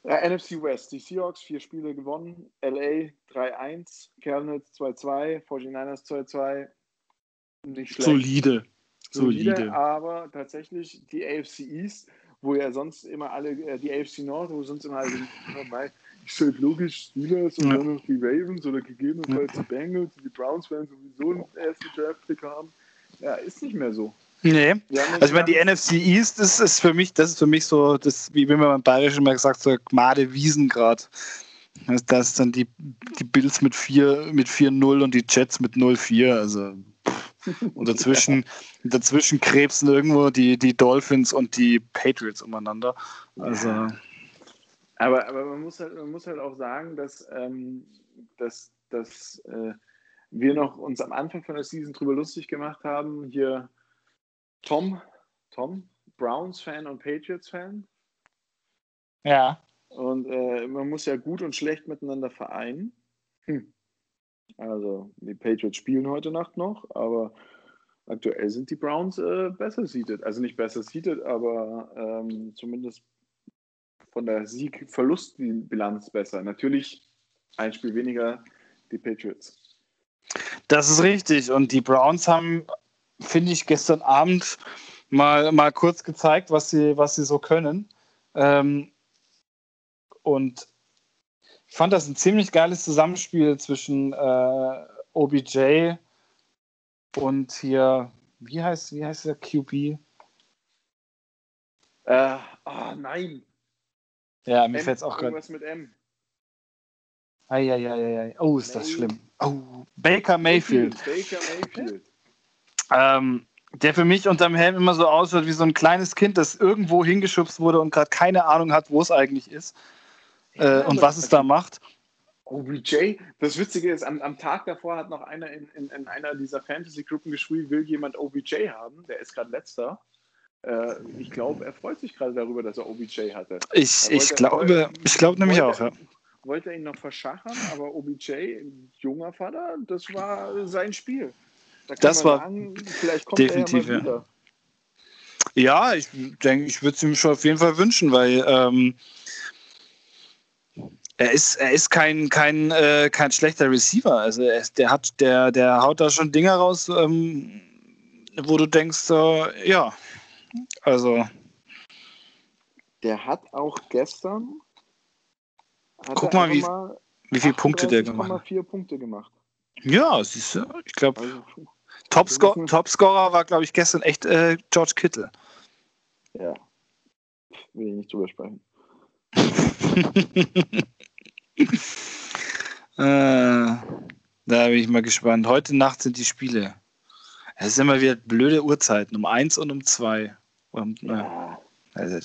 Ja, NFC West, die Seahawks vier Spiele gewonnen, LA 3-1, Cardinals 2-2, 49ers 2-2. Nicht schlecht. Solide solide. aber tatsächlich die AFC East, wo ja sonst immer alle, äh, die AFC Nord, wo sonst immer alle, ich halt logisch Steelers und ja. dann noch die Ravens oder gegebenenfalls ja. die Bengals, die Browns werden sowieso einen ersten Draft-Pick haben. Ja, ist nicht mehr so. Nee. Also ich meine, die NFC East ist, ist für mich, das ist für mich so, das, wie wenn man beim Bayerischen mal gesagt, so Gmade Wiesengrad. Da ist dann die, die Bills mit 4-0 mit 4 und die Jets mit 0-4. Also und dazwischen, dazwischen krebsen irgendwo die, die Dolphins und die Patriots umeinander. Also. Ja. Aber, aber man, muss halt, man muss halt auch sagen, dass, ähm, dass, dass äh, wir noch uns am Anfang von der Season drüber lustig gemacht haben. Hier Tom, Tom, Browns-Fan und Patriots-Fan. Ja. Und äh, man muss ja gut und schlecht miteinander vereinen. Hm. Also die Patriots spielen heute Nacht noch, aber aktuell sind die Browns äh, besser seated. Also nicht besser seated, aber ähm, zumindest von der Sieg-Verlust-Bilanz besser. Natürlich ein Spiel weniger die Patriots. Das ist richtig. Und die Browns haben, finde ich, gestern Abend mal, mal kurz gezeigt, was sie, was sie so können. Ähm, und ich fand das ein ziemlich geiles Zusammenspiel zwischen äh, OBJ und hier, wie heißt, wie heißt der QB? Äh, oh nein. Ja, mir fällt es auch gerade. Was mit M. Eieieiei. Oh, ist das schlimm. Oh, Baker Mayfield. Baker Mayfield. Ähm, der für mich unterm Helm immer so ausschaut wie so ein kleines Kind, das irgendwo hingeschubst wurde und gerade keine Ahnung hat, wo es eigentlich ist äh, und was es da macht. OBJ, das Witzige ist, am, am Tag davor hat noch einer in, in, in einer dieser Fantasy-Gruppen geschrieben, will jemand OBJ haben, der ist gerade letzter. Äh, ich glaube, er freut sich gerade darüber, dass er OBJ hatte. Ich, ich glaube, ich glaube nämlich auch, ja. Wollte er ihn noch verschachern, aber OBJ, junger Vater, das war sein Spiel. Da das war sagen, vielleicht kommt definitiv, er ja, ja. Ja, ich denke, ich würde es ihm schon auf jeden Fall wünschen, weil ähm, er ist, er ist kein, kein, äh, kein schlechter Receiver. Also ist, der hat, der, der haut da schon Dinge raus, ähm, wo du denkst, äh, ja, also. Der hat auch gestern. Hat Guck mal, wie, mal wie viele Punkte der gemacht hat. 4 Punkte gemacht. Ja, siehst du, ich glaube, also, Topscorer Top war, glaube ich, gestern echt äh, George Kittle. Ja, will ich nicht drüber sprechen. äh, da bin ich mal gespannt. Heute Nacht sind die Spiele. Es ist immer wieder blöde Uhrzeiten, um eins und um zwei. Und, ja. also,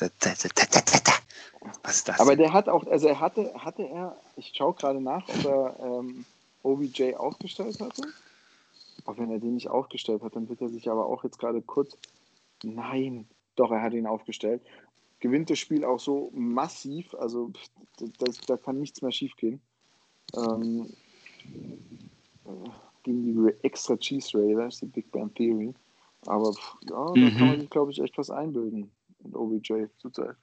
was ist das? Aber der hat auch, also er hatte, hatte er, ich schaue gerade nach, ob er ähm, OBJ aufgestellt hatte. Auch wenn er den nicht aufgestellt hat, dann wird er sich aber auch jetzt gerade kurz. Nein, doch, er hat ihn aufgestellt gewinnt das Spiel auch so massiv. Also das, da kann nichts mehr schief gehen. Ähm, gegen die extra Cheese Raiders, die Big Bang Theory. Aber ja, mhm. da kann man sich, glaube ich, echt was einbilden mit OBJ zurzeit.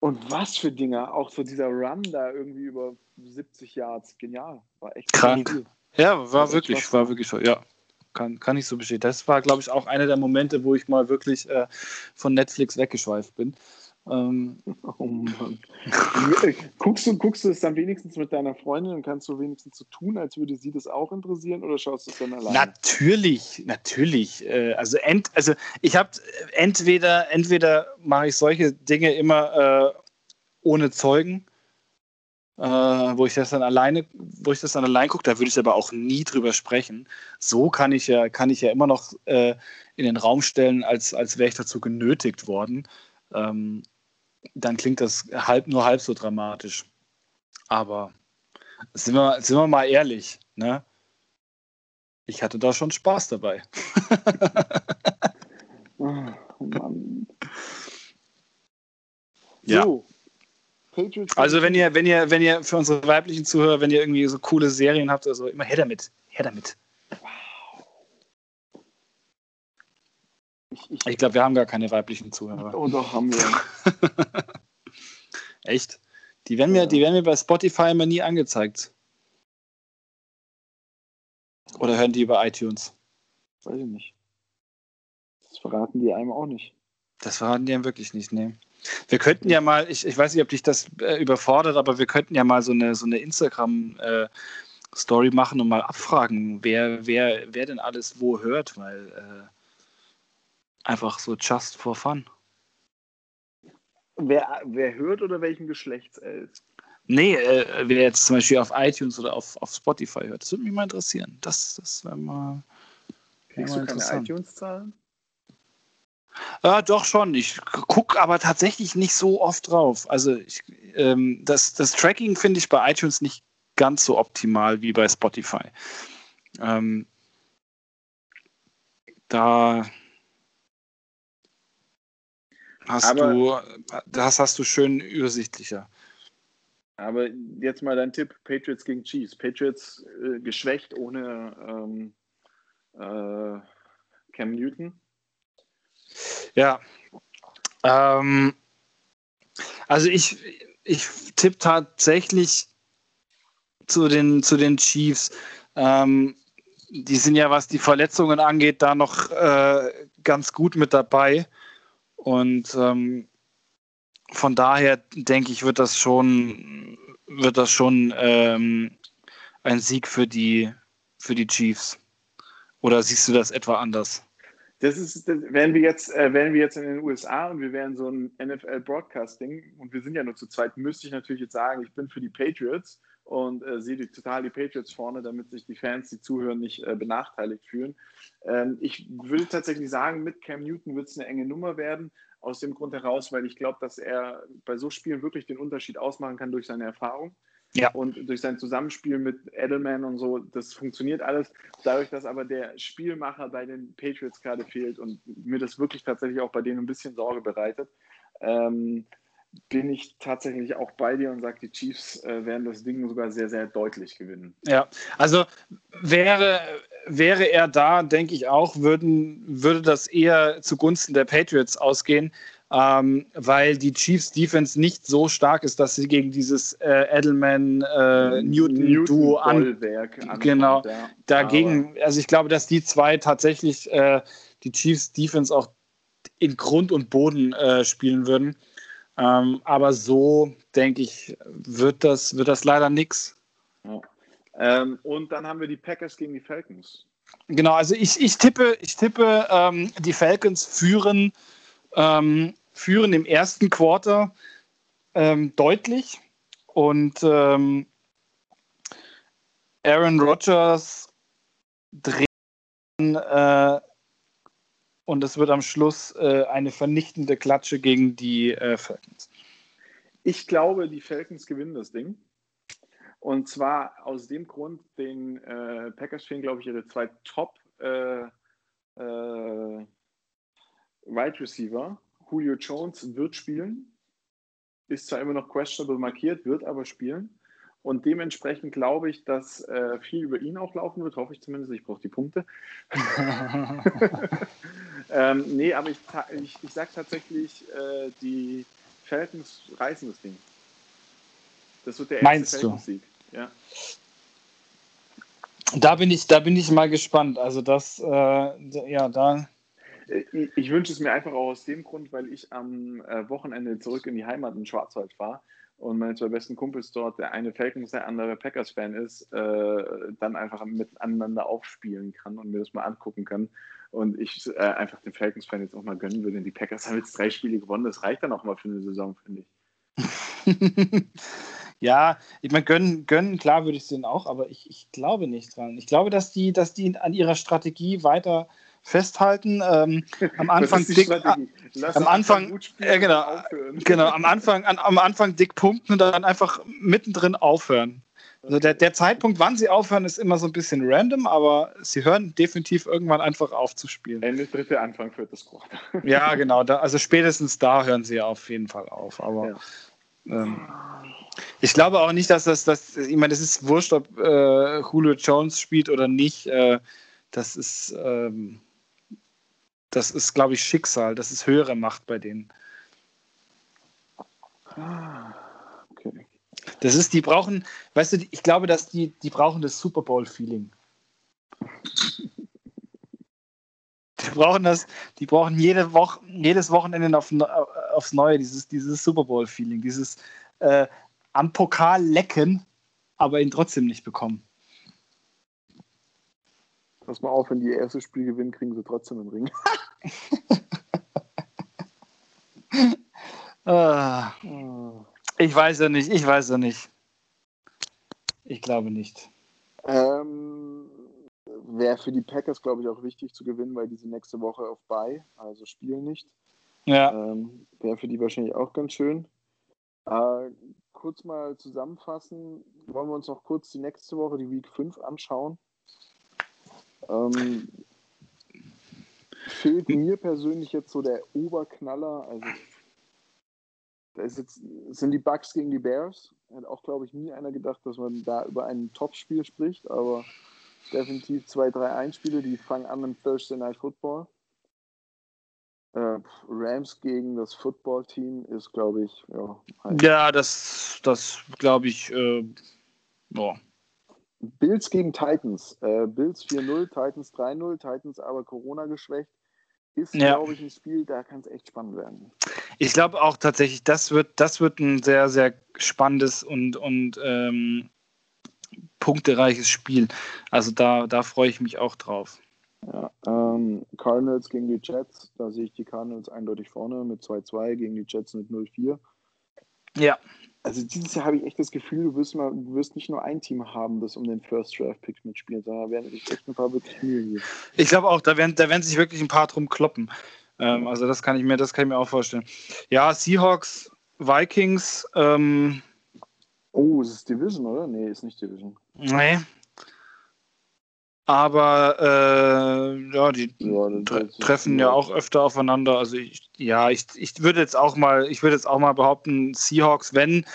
Und was für Dinger, auch so dieser Run da irgendwie über 70 Yards, genial. War echt krank. Ja, war, war wirklich, war wirklich so, ja kann, kann ich so bestätigen. Das war, glaube ich, auch einer der Momente, wo ich mal wirklich äh, von Netflix weggeschweift bin. Ähm, oh Mann. guckst, du, guckst du es dann wenigstens mit deiner Freundin und kannst du wenigstens so tun, als würde sie das auch interessieren oder schaust du es dann alleine? Natürlich, natürlich. Äh, also, ent, also ich habe entweder, entweder mache ich solche Dinge immer äh, ohne Zeugen äh, wo ich das dann alleine, wo ich das dann allein gucke, da würde ich aber auch nie drüber sprechen. So kann ich ja, kann ich ja immer noch äh, in den Raum stellen, als, als wäre ich dazu genötigt worden. Ähm, dann klingt das halb nur halb so dramatisch. Aber sind wir, sind wir mal ehrlich, ne? Ich hatte da schon Spaß dabei. oh, Mann. Ja. So, Patriots. Also wenn ihr, wenn ihr, wenn ihr für unsere weiblichen Zuhörer, wenn ihr irgendwie so coole Serien habt, also immer her damit. Her damit. Wow. Ich, ich, ich glaube, wir haben gar keine weiblichen Zuhörer. Oh, doch, haben wir. Echt? Die werden, mir, die werden mir bei Spotify immer nie angezeigt. Oder hören die über iTunes? Weiß ich nicht. Das verraten die einem auch nicht. Das verraten die einem wirklich nicht, nee. Wir könnten ja mal, ich, ich weiß nicht, ob dich das äh, überfordert, aber wir könnten ja mal so eine, so eine Instagram-Story äh, machen und mal abfragen, wer, wer, wer denn alles wo hört, weil äh, einfach so just for fun. Wer, wer hört oder welchen Geschlechts ist? Nee, äh, wer jetzt zum Beispiel auf iTunes oder auf, auf Spotify hört, das würde mich mal interessieren. Das, das wäre mal. Kriegst du keine iTunes-Zahlen? Ja, doch schon. Ich gucke aber tatsächlich nicht so oft drauf. Also ich, ähm, das, das Tracking finde ich bei iTunes nicht ganz so optimal wie bei Spotify. Ähm, da hast aber, du, das hast du schön übersichtlicher. Aber jetzt mal dein Tipp: Patriots gegen Chiefs. Patriots äh, geschwächt ohne ähm, äh, Cam Newton? Ja. Ähm, also ich, ich tippe tatsächlich zu den, zu den Chiefs. Ähm, die sind ja, was die Verletzungen angeht, da noch äh, ganz gut mit dabei. Und ähm, von daher denke ich, wird das schon, wird das schon ähm, ein Sieg für die, für die Chiefs. Oder siehst du das etwa anders? Das ist, das, wären wir jetzt, äh, wären wir jetzt in den USA und wir wären so ein NFL Broadcasting und wir sind ja nur zu zweit, müsste ich natürlich jetzt sagen, ich bin für die Patriots und äh, sehe die, total die Patriots vorne, damit sich die Fans, die zuhören, nicht äh, benachteiligt fühlen. Ähm, ich würde tatsächlich sagen, mit Cam Newton wird es eine enge Nummer werden, aus dem Grund heraus, weil ich glaube, dass er bei so Spielen wirklich den Unterschied ausmachen kann durch seine Erfahrung. Ja. Und durch sein Zusammenspiel mit Edelman und so, das funktioniert alles. Dadurch, dass aber der Spielmacher bei den Patriots gerade fehlt und mir das wirklich tatsächlich auch bei denen ein bisschen Sorge bereitet, ähm, bin ich tatsächlich auch bei dir und sage, die Chiefs äh, werden das Ding sogar sehr, sehr deutlich gewinnen. Ja, also wäre, wäre er da, denke ich auch, würden, würde das eher zugunsten der Patriots ausgehen ähm, weil die Chiefs Defense nicht so stark ist, dass sie gegen dieses äh, Edelman äh, Newton Duo an genau ja. dagegen. Aber also ich glaube, dass die zwei tatsächlich äh, die Chiefs Defense auch in Grund und Boden äh, spielen würden. Ähm, aber so denke ich, wird das wird das leider nichts. Ja. Ähm, und dann haben wir die Packers gegen die Falcons. Genau, also ich, ich tippe, ich tippe, ähm, die Falcons führen ähm, führen im ersten Quarter ähm, deutlich und ähm, Aaron Rodgers dreht äh, und es wird am Schluss äh, eine vernichtende Klatsche gegen die äh, Falcons. Ich glaube, die Falcons gewinnen das Ding. Und zwar aus dem Grund, den äh, Packers fehlen, glaube ich, ihre zwei Top äh, äh, Wide Receiver. Julio Jones wird spielen, ist zwar immer noch questionable markiert, wird aber spielen. Und dementsprechend glaube ich, dass äh, viel über ihn auch laufen wird, hoffe ich zumindest. Ich brauche die Punkte. ähm, nee, aber ich, ich, ich sage tatsächlich, äh, die Falcons reißen das Ding. Das wird der erste Falcons-Sieg. Ja. Da bin ich, da bin ich mal gespannt. Also das, äh, ja, da ich, ich wünsche es mir einfach auch aus dem Grund, weil ich am äh, Wochenende zurück in die Heimat in Schwarzwald fahre und meine zwei besten Kumpels dort, der eine Falcons, der andere Packers-Fan ist, äh, dann einfach miteinander aufspielen kann und mir das mal angucken kann. Und ich äh, einfach den Falcons-Fan jetzt auch mal gönnen würde. Denn die Packers haben jetzt drei Spiele gewonnen. Das reicht dann auch mal für eine Saison, finde ich. ja, ich meine, gönnen, gönnen, klar würde ich es denen auch, aber ich, ich glaube nicht dran. Ich glaube, dass die, dass die an ihrer Strategie weiter festhalten. Ähm, am Anfang dick, am Anfang, äh, genau, genau, am Anfang, an, am Anfang dick punkten und dann einfach mittendrin aufhören. Also der, der Zeitpunkt, wann sie aufhören, ist immer so ein bisschen random, aber sie hören definitiv irgendwann einfach auf zu spielen. Ende dritte, Anfang viertes Quartal. Ja, genau. Da, also spätestens da hören sie auf jeden Fall auf. Aber ja. ähm, ich glaube auch nicht, dass das, das ich meine, es ist wurscht, ob äh, Julio Jones spielt oder nicht. Äh, das ist, ähm, das ist, glaube ich, Schicksal. Das ist höhere Macht bei denen. Ah, okay. Das ist, die brauchen, weißt du, ich glaube, dass die, die brauchen das Super Bowl-Feeling. Die brauchen das, die brauchen jede Woche, jedes Wochenende auf, aufs Neue dieses, dieses Super Bowl-Feeling, dieses äh, am Pokal lecken, aber ihn trotzdem nicht bekommen. Pass mal auf, wenn die erste Spiel gewinnen, kriegen sie trotzdem einen Ring. ah, ich weiß ja nicht, ich weiß ja nicht. Ich glaube nicht. Ähm, Wäre für die Packers, glaube ich, auch wichtig zu gewinnen, weil die sind nächste Woche auf Bye, also spielen nicht. Ja. Ähm, Wäre für die wahrscheinlich auch ganz schön. Äh, kurz mal zusammenfassen, wollen wir uns noch kurz die nächste Woche, die Week 5, anschauen. Ähm, fehlt mir persönlich jetzt so der Oberknaller. Also, da jetzt, sind die Bugs gegen die Bears. Hat auch, glaube ich, nie einer gedacht, dass man da über ein Top-Spiel spricht, aber definitiv zwei, drei Einspiele, die fangen an im Thursday Night Football. Äh, Rams gegen das Football-Team ist, glaube ich, ja. Halt ja, das, das glaube ich, äh, boah. Bills gegen Titans. Äh, Bills 4-0, Titans 3-0, Titans aber Corona geschwächt. Ist, ja. glaube ich, ein Spiel, da kann es echt spannend werden. Ich glaube auch tatsächlich, das wird, das wird ein sehr, sehr spannendes und, und ähm, punktereiches Spiel. Also da, da freue ich mich auch drauf. Ja, ähm, Cardinals gegen die Jets, da sehe ich die Cardinals eindeutig vorne mit 2-2 gegen die Jets mit 0-4. Ja. Also dieses Jahr habe ich echt das Gefühl, du wirst, mal, du wirst nicht nur ein Team haben, das um den First Draft Pick mitspielt, sondern da werden sich echt ein paar wirklich Mühe hier. Ich glaube auch, da werden, da werden sich wirklich ein paar drum kloppen. Ähm, also das kann ich mir, das kann ich mir auch vorstellen. Ja, Seahawks, Vikings. Ähm, oh, ist es Division, oder? Nee, ist nicht Division. Nee, aber äh, ja, die ja, tre treffen ja auch öfter aufeinander. Also ich, ja, ich, ich würde jetzt auch mal, ich würde jetzt auch mal behaupten, Seahawks, wenn,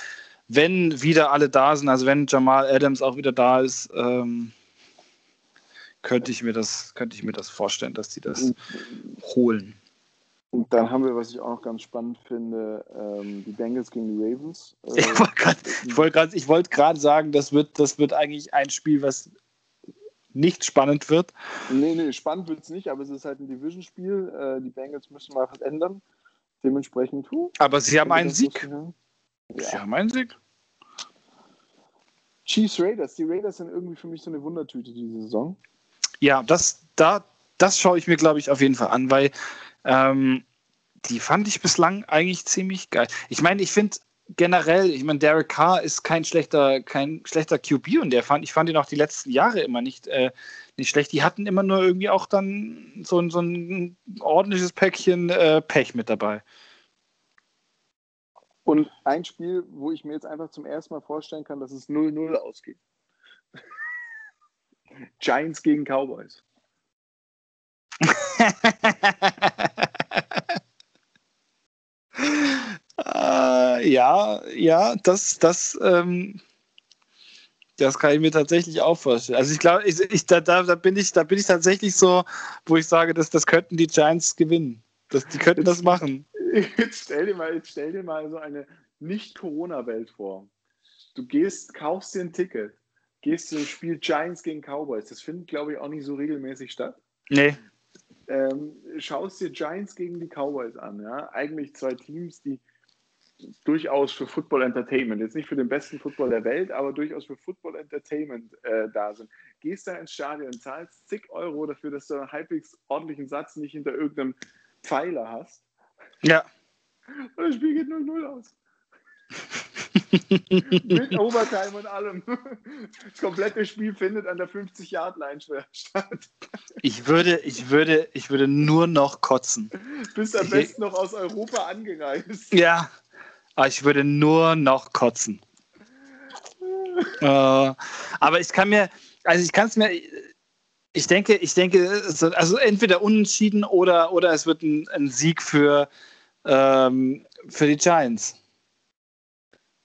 wenn wieder alle da sind, also wenn Jamal Adams auch wieder da ist, ähm, könnte ich mir das, könnte ich mir das vorstellen, dass die das holen. Und dann haben wir, was ich auch noch ganz spannend finde, ähm, die Bengals gegen die Ravens. Äh, ich wollte gerade wollt sagen, das wird, das wird eigentlich ein Spiel, was nicht spannend wird. Nee, nee, spannend wird es nicht, aber es ist halt ein Division-Spiel. Äh, die Bengals müssen mal was ändern. Dementsprechend. Huh, aber sie haben einen Sieg. Ja. Sie haben einen Sieg. Chiefs Raiders. Die Raiders sind irgendwie für mich so eine Wundertüte diese Saison. Ja, das, da, das schaue ich mir, glaube ich, auf jeden Fall an, weil ähm, die fand ich bislang eigentlich ziemlich geil. Ich meine, ich finde generell, ich meine, Derek Carr ist kein schlechter, kein schlechter QB und der fand, ich fand ihn auch die letzten Jahre immer nicht, äh, nicht schlecht. Die hatten immer nur irgendwie auch dann so, so ein ordentliches Päckchen äh, Pech mit dabei. Und ein Spiel, wo ich mir jetzt einfach zum ersten Mal vorstellen kann, dass es 0-0 ausgeht. Giants gegen Cowboys. Äh, ja, ja, das, das, ähm, das kann ich mir tatsächlich auch vorstellen. Also ich glaube, ich, ich, da, da, da, bin ich, da bin ich tatsächlich so, wo ich sage, dass, das könnten die Giants gewinnen. Das, die könnten das machen. Jetzt stell dir mal, jetzt stell dir mal so eine Nicht-Corona-Welt vor. Du gehst, kaufst dir ein Ticket, gehst zu dem Spiel Giants gegen Cowboys. Das findet, glaube ich, auch nicht so regelmäßig statt. Nee. Ähm, schaust dir Giants gegen die Cowboys an. Ja? Eigentlich zwei Teams, die durchaus für Football Entertainment, jetzt nicht für den besten Football der Welt, aber durchaus für Football Entertainment äh, da sind. Gehst da ins Stadion, zahlst zig Euro dafür, dass du einen halbwegs ordentlichen Satz nicht hinter irgendeinem Pfeiler hast. Ja. Und das Spiel geht 0-0 aus. Mit Overtime und allem. Das komplette Spiel findet an der 50-Yard-Line statt. Ich würde, ich, würde, ich würde nur noch kotzen. Bist am besten noch aus Europa angereist. Ja, aber ich würde nur noch kotzen. äh, aber ich kann mir, also ich kann es mir, ich denke, ich denke, also entweder unentschieden oder, oder es wird ein, ein Sieg für, ähm, für die Giants.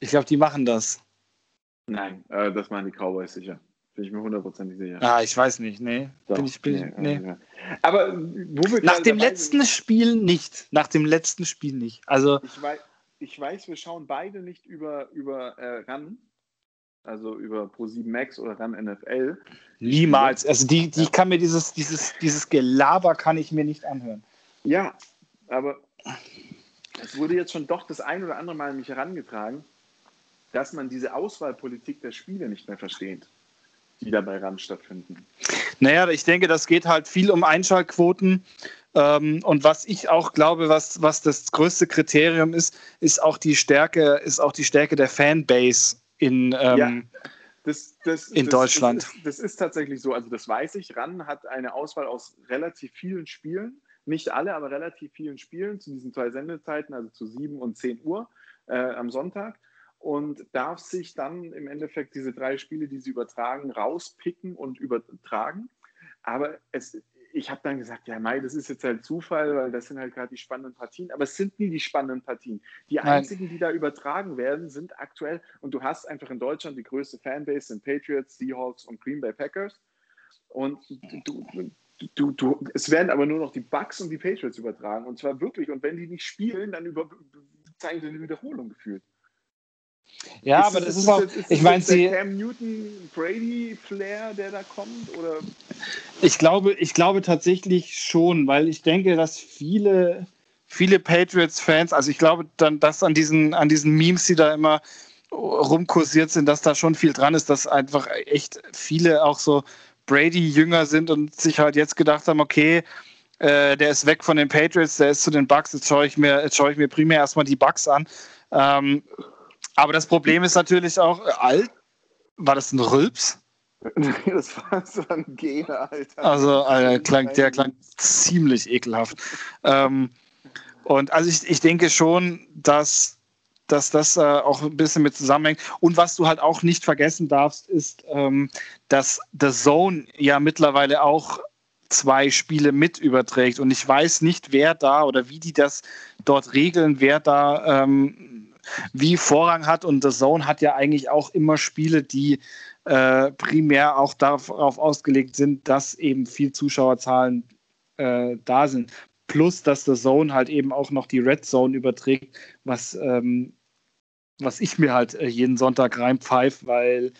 Ich glaube, die machen das. Nein, äh, das machen die Cowboys sicher. Bin ich mir hundertprozentig sicher. Ah, ich weiß nicht, nee. Doch, bin ich, bin nee, ich, nee. Aber wo wir Nach dem letzten sind, Spiel nicht. Nach dem letzten Spiel nicht. Also. Ich weiß, ich weiß, wir schauen beide nicht über, über äh, RAN, also über Pro7 Max oder RAN NFL. Niemals. Also die, die ja. kann mir dieses, dieses, dieses Gelaber kann ich mir nicht anhören. Ja, aber es wurde jetzt schon doch das ein oder andere Mal an mich herangetragen, dass man diese Auswahlpolitik der Spiele nicht mehr versteht, die da bei RAN stattfinden. Naja, ich denke, das geht halt viel um Einschaltquoten. Ähm, und was ich auch glaube, was, was das größte Kriterium ist, ist auch die Stärke, ist auch die Stärke der Fanbase in, ähm, ja, das, das, in das, Deutschland. Ist, das ist, tatsächlich so. Also das weiß ich. RAN hat eine Auswahl aus relativ vielen Spielen. Nicht alle, aber relativ vielen Spielen zu diesen zwei Sendezeiten, also zu 7 und 10 Uhr äh, am Sonntag und darf sich dann im Endeffekt diese drei Spiele, die sie übertragen, rauspicken und übertragen. Aber es, ich habe dann gesagt, ja, Mai, das ist jetzt halt Zufall, weil das sind halt gerade die spannenden Partien. Aber es sind nie die spannenden Partien. Die Nein. einzigen, die da übertragen werden, sind aktuell, und du hast einfach in Deutschland die größte Fanbase, sind Patriots, Seahawks und Green Bay Packers. Und du, du, du, es werden aber nur noch die Bucks und die Patriots übertragen. Und zwar wirklich. Und wenn die nicht spielen, dann über, zeigen sie eine Wiederholung gefühlt. Ja, ist aber das, das ist auch, jetzt, ist ich meine, sie. Cam Newton, Brady Flair, der da kommt? Oder? Ich glaube, ich glaube tatsächlich schon, weil ich denke, dass viele, viele Patriots-Fans, also ich glaube dann, dass an diesen, an diesen Memes, die da immer rumkursiert sind, dass da schon viel dran ist, dass einfach echt viele auch so Brady-Jünger sind und sich halt jetzt gedacht haben, okay, äh, der ist weg von den Patriots, der ist zu den Bucks, jetzt schaue ich mir, jetzt schaue ich mir primär erstmal die Bucks an. Ähm, aber das Problem ist natürlich auch, äh, alt, war das ein Rülps? Das war so ein Gene, Alter. Also, Alter, klang, der klang ziemlich ekelhaft. ähm, und also ich, ich denke schon, dass, dass das äh, auch ein bisschen mit zusammenhängt. Und was du halt auch nicht vergessen darfst, ist, ähm, dass The Zone ja mittlerweile auch zwei Spiele mit überträgt. Und ich weiß nicht, wer da oder wie die das dort regeln, wer da ähm, wie Vorrang hat. Und The Zone hat ja eigentlich auch immer Spiele, die äh, primär auch darauf ausgelegt sind, dass eben viel Zuschauerzahlen äh, da sind. Plus, dass The Zone halt eben auch noch die Red Zone überträgt, was, ähm, was ich mir halt äh, jeden Sonntag reinpfeife, weil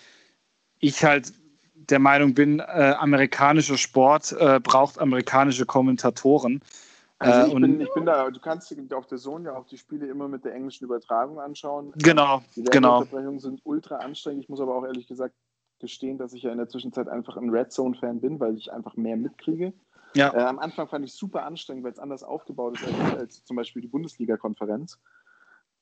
ich halt der Meinung bin, äh, amerikanischer Sport äh, braucht amerikanische Kommentatoren. Also ich, äh, bin, ich bin da, du kannst auf der Zone ja auch die Spiele immer mit der englischen Übertragung anschauen. Genau, die genau. Unterbrechungen sind ultra anstrengend. Ich muss aber auch ehrlich gesagt gestehen, dass ich ja in der Zwischenzeit einfach ein Red Zone-Fan bin, weil ich einfach mehr mitkriege. Ja. Äh, am Anfang fand ich es super anstrengend, weil es anders aufgebaut ist als, als zum Beispiel die Bundesliga-Konferenz.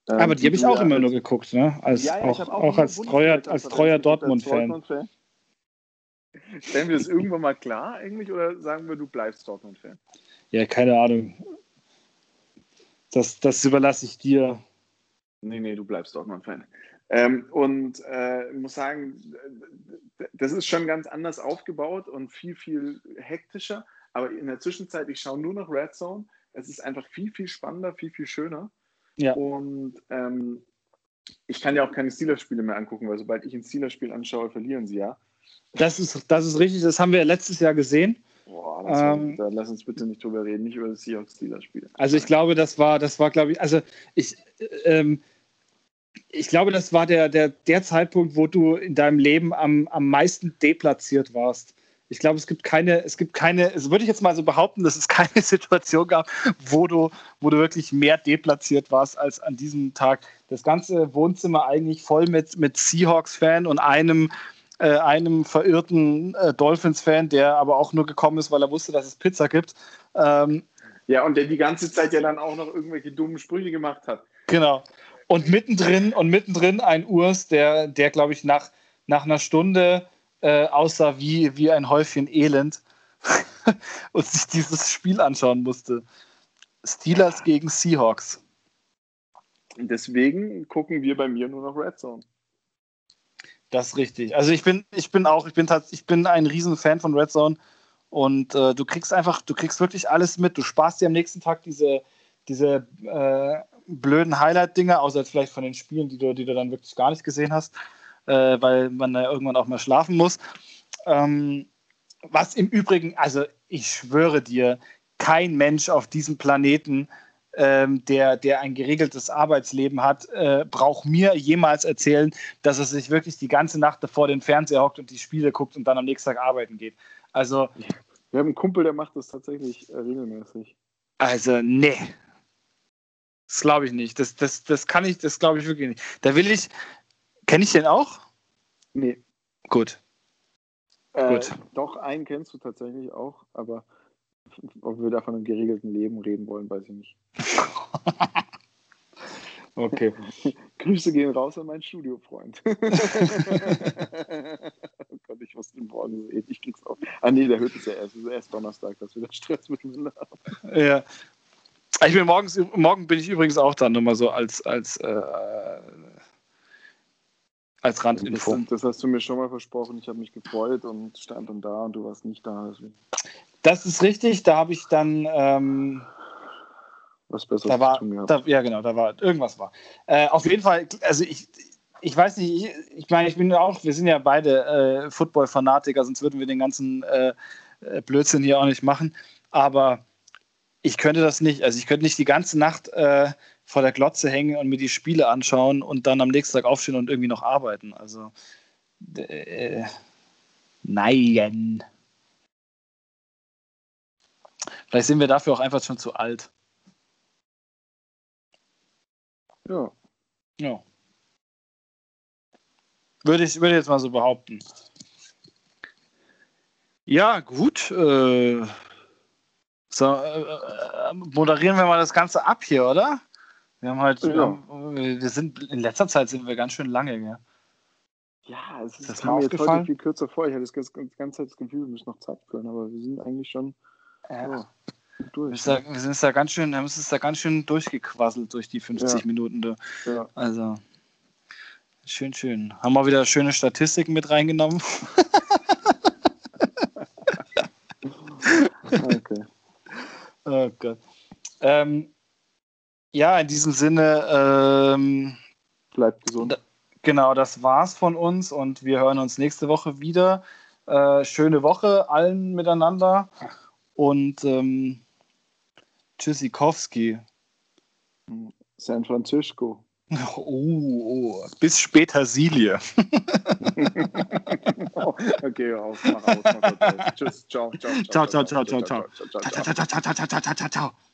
Ähm, aber die habe ich auch immer nur geguckt, ne? Als, ja, ja, auch, auch, auch als treuer, als treuer Dortmund-Fan. Dortmund Stellen wir das irgendwann mal klar eigentlich oder sagen wir, du bleibst Dortmund-Fan? Ja, keine Ahnung. Das, das überlasse ich dir. Nee, nee, du bleibst Dortmund-Fan. Ähm, und äh, muss sagen, das ist schon ganz anders aufgebaut und viel, viel hektischer. Aber in der Zwischenzeit, ich schaue nur noch Red Zone. Es ist einfach viel, viel spannender, viel, viel schöner. Ja. Und ähm, ich kann ja auch keine Steelers-Spiele mehr angucken, weil sobald ich ein Steelers-Spiel anschaue, verlieren sie ja. Das ist, das ist richtig, das haben wir letztes Jahr gesehen. Boah, ähm, da lass uns bitte nicht drüber reden, nicht über das Seahawks-Steelers-Spiel. Also ich glaube, das war, das war, glaube ich, also ich, ähm, ich glaube, das war der, der, der Zeitpunkt, wo du in deinem Leben am, am meisten deplatziert warst. Ich glaube, es gibt keine, es gibt keine, es würde ich jetzt mal so behaupten, dass es keine Situation gab, wo du, wo du wirklich mehr deplatziert warst als an diesem Tag. Das ganze Wohnzimmer eigentlich voll mit, mit Seahawks-Fan und einem äh, einem verirrten äh, Dolphins-Fan, der aber auch nur gekommen ist, weil er wusste, dass es Pizza gibt. Ähm, ja, und der die ganze Zeit ja dann auch noch irgendwelche dummen Sprüche gemacht hat. Genau. Und mittendrin, und mittendrin ein Urs, der, der glaube ich, nach, nach einer Stunde äh, aussah wie, wie ein Häufchen Elend und sich dieses Spiel anschauen musste. Steelers gegen Seahawks. Deswegen gucken wir bei mir nur noch Red Zone. Das ist richtig. Also ich bin, ich bin auch, ich bin ich bin ein Riesenfan von Red Zone und äh, du kriegst einfach, du kriegst wirklich alles mit. Du sparst dir am nächsten Tag diese, diese äh, blöden Highlight-Dinge, außer jetzt vielleicht von den Spielen, die du, die du dann wirklich gar nicht gesehen hast, äh, weil man ja irgendwann auch mal schlafen muss. Ähm, was im Übrigen, also ich schwöre dir, kein Mensch auf diesem Planeten ähm, der, der ein geregeltes Arbeitsleben hat, äh, braucht mir jemals erzählen, dass er sich wirklich die ganze Nacht davor den Fernseher hockt und die Spiele guckt und dann am nächsten Tag arbeiten geht. Also. Wir haben einen Kumpel, der macht das tatsächlich äh, regelmäßig. Also, nee. Das glaube ich nicht. Das, das, das kann ich, das glaube ich wirklich nicht. Da will ich. Kenne ich den auch? Nee. Gut. Äh, Gut. Doch, einen kennst du tatsächlich auch, aber ob wir da von einem geregelten Leben reden wollen, weiß ich nicht. okay. Grüße gehen raus an meinen Studiofreund. oh Gott, ich muss den morgen sehen. Ich krieg's auch. Ah, nee, der hört es ja erst. Es ist erst Donnerstag, dass wir da Stress miteinander haben. Ja. Ich bin morgens, morgen bin ich übrigens auch da, nur mal so als, als, äh, als Randinfo. Das, das, hast du mir schon mal versprochen. Ich habe mich gefreut und stand dann da und du warst nicht da. Das ist richtig. Da habe ich dann. Ähm, was besser da war, da, Ja, genau, da war irgendwas war. Äh, auf jeden Fall, also ich, ich weiß nicht, ich, ich meine, ich bin auch, wir sind ja beide äh, Football-Fanatiker, sonst würden wir den ganzen äh, äh, Blödsinn hier auch nicht machen. Aber ich könnte das nicht. Also ich könnte nicht die ganze Nacht äh, vor der Glotze hängen und mir die Spiele anschauen und dann am nächsten Tag aufstehen und irgendwie noch arbeiten. Also äh, nein. Vielleicht sind wir dafür auch einfach schon zu alt. Ja. Ja. Würde ich, würde jetzt mal so behaupten. Ja, gut. Äh, so, äh, äh, moderieren wir mal das Ganze ab hier, oder? Wir haben halt, ja. wir sind in letzter Zeit sind wir ganz schön lange, gell? Ja, es ist, das kam mir jetzt heute viel kürzer vor. Ich hatte das ganze, ganze Zeit das Gefühl, wir müssen noch Zeit führen, aber wir sind eigentlich schon ja. durch. Wir, wir sind da ganz schön, haben es da ganz schön durchgequasselt durch die 50 ja. Minuten. Da. Ja. Also schön, schön. Haben wir wieder schöne Statistiken mit reingenommen. okay. Oh Gott. Ähm, ja, in diesem Sinne. Ähm, Bleibt gesund. Genau, das war's von uns und wir hören uns nächste Woche wieder. Äh, schöne Woche allen miteinander und ähm, Tschüssikowski. San Francisco. Oh, oh, bis später Silie. okay, auf, mach aus, mach aus. Tschüss, ciao, ciao, ciao, ciao, ciao, ciao, ciao, ciao, ciao, ciao, ciao, ciao, ciao, ciao, ciao, ciao, ciao.